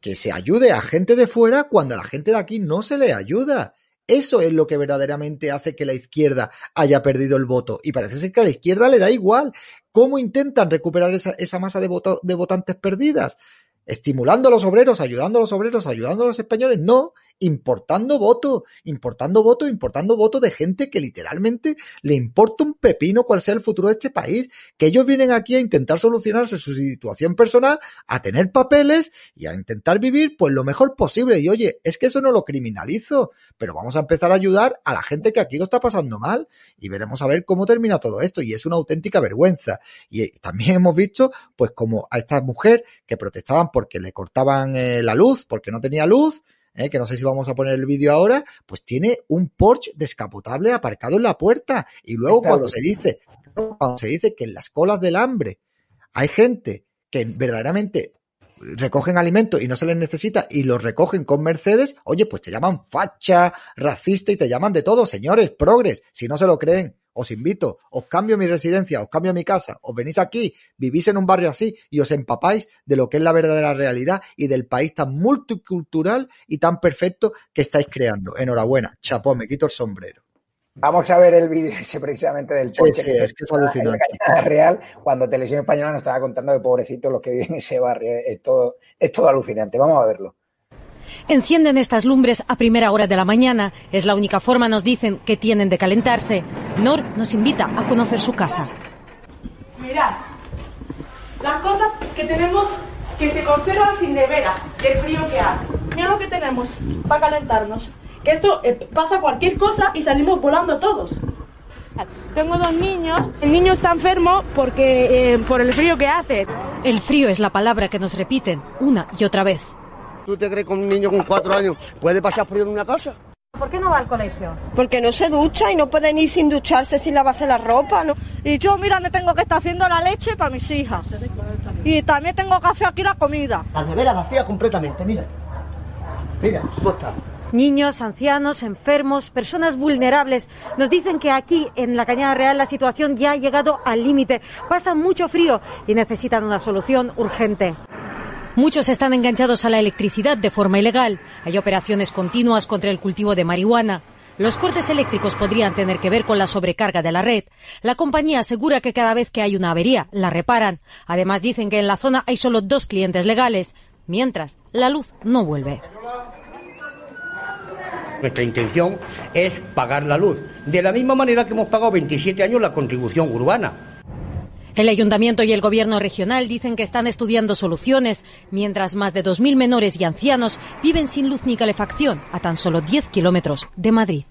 que se ayude a gente de fuera cuando a la gente de aquí no se le ayuda. Eso es lo que verdaderamente hace que la izquierda haya perdido el voto. Y parece ser que a la izquierda le da igual. ¿Cómo intentan recuperar esa, esa masa de, de votantes perdidas? Estimulando a los obreros, ayudando a los obreros, ayudando a los españoles. No, importando voto, importando voto, importando voto de gente que literalmente le importa un pepino cuál sea el futuro de este país. Que ellos vienen aquí a intentar solucionarse su situación personal, a tener papeles y a intentar vivir pues lo mejor posible. Y oye, es que eso no lo criminalizo, pero vamos a empezar a ayudar a la gente que aquí lo está pasando mal y veremos a ver cómo termina todo esto. Y es una auténtica vergüenza. Y eh, también hemos visto pues como a esta mujer que protestaban porque le cortaban eh, la luz, porque no tenía luz, eh, que no sé si vamos a poner el vídeo ahora, pues tiene un Porsche descapotable aparcado en la puerta. Y luego Está cuando bien. se dice, cuando se dice que en las colas del hambre hay gente que verdaderamente recogen alimentos y no se les necesita y los recogen con Mercedes, oye, pues te llaman facha, racista y te llaman de todo, señores, progres, si no se lo creen. Os invito, os cambio mi residencia, os cambio mi casa, os venís aquí, vivís en un barrio así y os empapáis de lo que es la verdadera realidad y del país tan multicultural y tan perfecto que estáis creando. Enhorabuena, chapó, me quito el sombrero. Vamos a ver el vídeo ese precisamente del Sí, Porsche sí, es que es alucinante. Real, cuando Televisión Española nos estaba contando de pobrecitos los que viven en ese barrio. Es todo, es todo alucinante. Vamos a verlo. Encienden estas lumbres a primera hora de la mañana. Es la única forma, nos dicen, que tienen de calentarse. Nor nos invita a conocer su casa. Mirad, las cosas que tenemos que se conservan sin nevera, del frío que hace. Mira lo que tenemos para calentarnos. Que esto eh, pasa cualquier cosa y salimos volando todos. Tengo dos niños. El niño está enfermo porque eh, por el frío que hace. El frío es la palabra que nos repiten una y otra vez. ¿Tú te crees que un niño con cuatro años puede pasar frío en una casa? ¿Por qué no va al colegio? Porque no se ducha y no pueden ir sin ducharse, sin lavarse la ropa. ¿no? Y yo, mira, me tengo que estar haciendo la leche para mis hijas. Y también tengo que hacer aquí la comida. La nevera vacía completamente, mira. Mira, ¿cómo está? Niños, ancianos, enfermos, personas vulnerables. Nos dicen que aquí, en la Cañada Real, la situación ya ha llegado al límite. Pasa mucho frío y necesitan una solución urgente. Muchos están enganchados a la electricidad de forma ilegal. Hay operaciones continuas contra el cultivo de marihuana. Los cortes eléctricos podrían tener que ver con la sobrecarga de la red. La compañía asegura que cada vez que hay una avería, la reparan. Además dicen que en la zona hay solo dos clientes legales, mientras la luz no vuelve. Nuestra intención es pagar la luz, de la misma manera que hemos pagado 27 años la contribución urbana. El ayuntamiento y el gobierno regional dicen que están estudiando soluciones, mientras más de 2.000 menores y ancianos viven sin luz ni calefacción a tan solo 10 kilómetros de Madrid.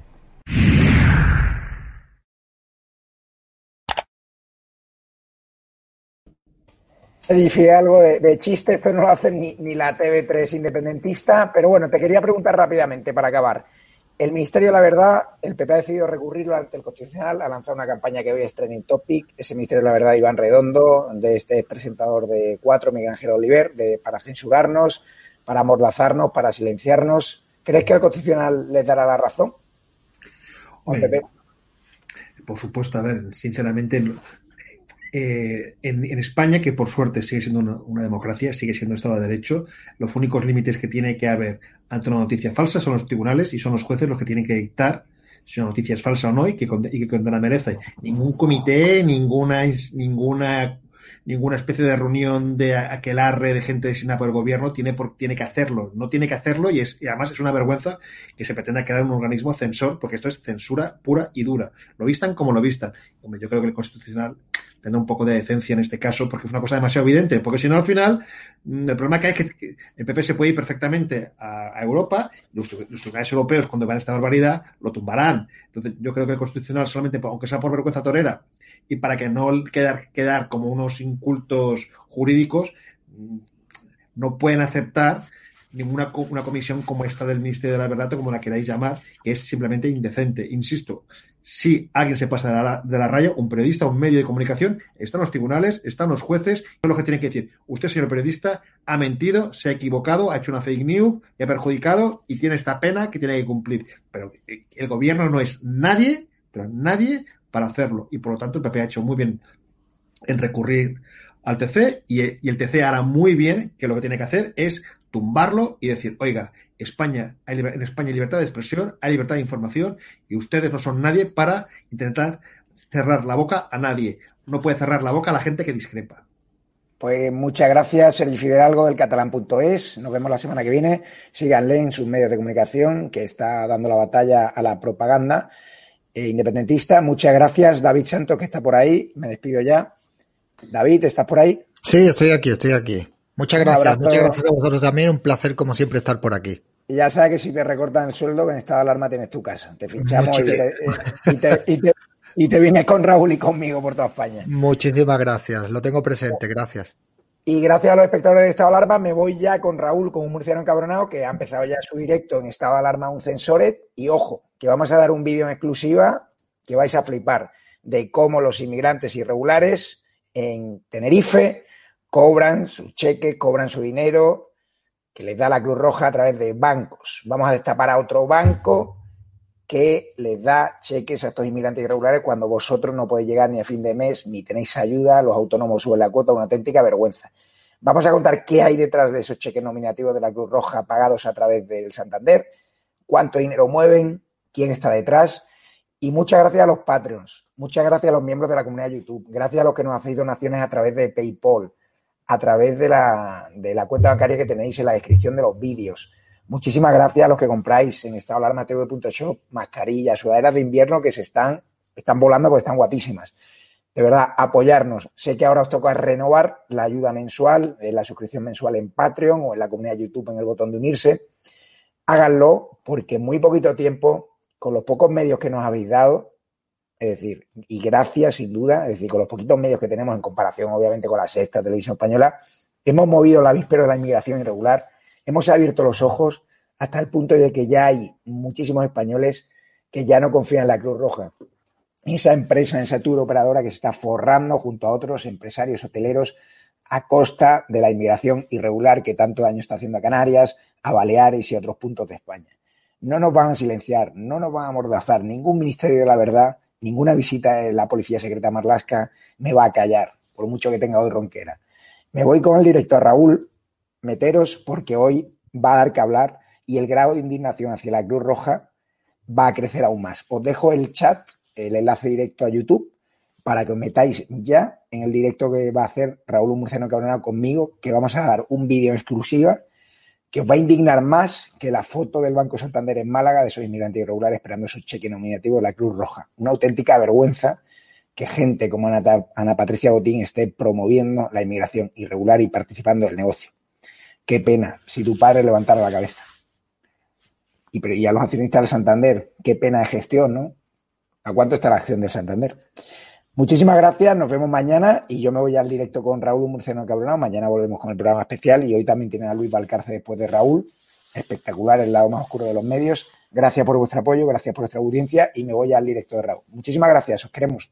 Sergi algo de, de, chiste, esto no lo hace ni, ni, la TV3 independentista, pero bueno, te quería preguntar rápidamente para acabar. El Ministerio de la Verdad, el PP ha decidido recurrirlo ante el Constitucional, ha lanzado una campaña que hoy es trending topic, ese Ministerio de la Verdad Iván Redondo, de este presentador de Cuatro, Miguel Ángel Oliver, de, para censurarnos, para amordazarnos, para silenciarnos. ¿Crees que el Constitucional les dará la razón? Por supuesto, a ver, sinceramente, eh, en, España, que por suerte sigue siendo una, democracia, sigue siendo Estado de Derecho, los únicos límites que tiene que haber ante una noticia falsa son los tribunales y son los jueces los que tienen que dictar si una noticia es falsa o no y que, y que condena merece. Ningún comité, ninguna, ninguna, ninguna especie de reunión de aquelarre de gente designada por el gobierno tiene, por, tiene que hacerlo. No tiene que hacerlo y, es, y además es una vergüenza que se pretenda crear un organismo censor porque esto es censura pura y dura. Lo vistan como lo vistan. Yo creo que el Constitucional tendrá un poco de decencia en este caso, porque es una cosa demasiado evidente, porque si no al final mm, el problema que hay es que el PP se puede ir perfectamente a, Europa, los, los, tribunales europeos cuando vean esta barbaridad lo tumbarán. Entonces yo creo que el Constitucional solamente, aunque sea por vergüenza torera, y para que no quedar, como unos incultos jurídicos, mm, no pueden aceptar ninguna una comisión como esta del Ministerio de la Verdad como la queráis llamar, que es simplemente indecente. Insisto, si alguien se pasa de la, raya, un periodista, un medio de comunicación, están los tribunales, están los jueces, son los que tienen que decir, usted, señor periodista, ha mentido, se ha equivocado, ha hecho una fake news, ha perjudicado y tiene esta pena que tiene que cumplir. Pero el gobierno no es nadie, pero nadie para hacerlo. Y por lo tanto el PP ha hecho muy bien en recurrir al TC y, y el TC hará muy bien que lo que tiene que hacer es tumbarlo y decir, oiga, España, hay, en España hay libertad de expresión, hay libertad de información y ustedes no son nadie para intentar cerrar la boca a nadie. No puede cerrar la boca a la gente que discrepa. Pues muchas gracias, Sergi Fidalgo del catalán.es. Nos vemos la semana que viene. Síganle en sus medios de comunicación, que está dando la batalla a la propaganda eh, independentista. Muchas gracias, David Santos, que está por ahí. Me despido ya. David, ¿estás por ahí? Sí, estoy aquí, estoy aquí. Muchas gracias, muchas gracias a vosotros también. Un placer, como siempre, estar por aquí. Y ya sabes que si te recortan el sueldo, en estado de alarma tienes tu casa. Te fichamos y te, y, te, y, te, y te, vienes con Raúl y conmigo por toda España. Muchísimas gracias, lo tengo presente, gracias. Y gracias a los espectadores de Estado de Alarma, me voy ya con Raúl, con un murciano encabronado, que ha empezado ya su directo en Estado de Alarma un Censoret. Y ojo, que vamos a dar un vídeo en exclusiva que vais a flipar de cómo los inmigrantes irregulares en Tenerife cobran su cheque, cobran su dinero, que les da la Cruz Roja a través de bancos. Vamos a destapar a otro banco que les da cheques a estos inmigrantes irregulares cuando vosotros no podéis llegar ni a fin de mes, ni tenéis ayuda, los autónomos suben la cuota, una auténtica vergüenza. Vamos a contar qué hay detrás de esos cheques nominativos de la Cruz Roja pagados a través del Santander, cuánto dinero mueven, quién está detrás. Y muchas gracias a los Patreons, muchas gracias a los miembros de la comunidad de YouTube, gracias a los que nos hacéis donaciones a través de PayPal, a través de la, de la cuenta bancaria que tenéis en la descripción de los vídeos. Muchísimas gracias a los que compráis en estadoalarmatv.shop mascarillas, sudaderas de invierno que se están, están volando porque están guapísimas. De verdad, apoyarnos. Sé que ahora os toca renovar la ayuda mensual, la suscripción mensual en Patreon o en la comunidad YouTube en el botón de unirse. Háganlo porque en muy poquito tiempo, con los pocos medios que nos habéis dado, es decir, y gracias, sin duda, es decir, con los poquitos medios que tenemos en comparación, obviamente, con la sexta televisión española, hemos movido la víspera de la inmigración irregular, hemos abierto los ojos hasta el punto de que ya hay muchísimos españoles que ya no confían en la Cruz Roja. Esa empresa, esa tour operadora que se está forrando junto a otros empresarios hoteleros a costa de la inmigración irregular que tanto daño está haciendo a Canarias, a Baleares y a otros puntos de España. No nos van a silenciar, no nos van a amordazar, ningún ministerio de la verdad ninguna visita de la Policía Secreta Marlasca me va a callar, por mucho que tenga hoy ronquera. Me voy con el director Raúl, meteros porque hoy va a dar que hablar y el grado de indignación hacia la Cruz Roja va a crecer aún más. Os dejo el chat, el enlace directo a YouTube, para que os metáis ya en el directo que va a hacer Raúl Murciano Cabrera conmigo, que vamos a dar un vídeo exclusiva que os va a indignar más que la foto del Banco Santander en Málaga de esos inmigrantes irregulares esperando su cheque nominativo de la Cruz Roja. Una auténtica vergüenza que gente como Ana, Patricia Botín esté promoviendo la inmigración irregular y participando del negocio. Qué pena si tu padre levantara la cabeza. Y, y a los accionistas del Santander, qué pena de gestión, ¿no? ¿A cuánto está la acción del Santander? Muchísimas gracias, nos vemos mañana y yo me voy al directo con Raúl Murciano Cabronado. Mañana volvemos con el programa especial y hoy también tiene a Luis Valcarce después de Raúl. Espectacular, el lado más oscuro de los medios. Gracias por vuestro apoyo, gracias por vuestra audiencia y me voy al directo de Raúl. Muchísimas gracias, os queremos.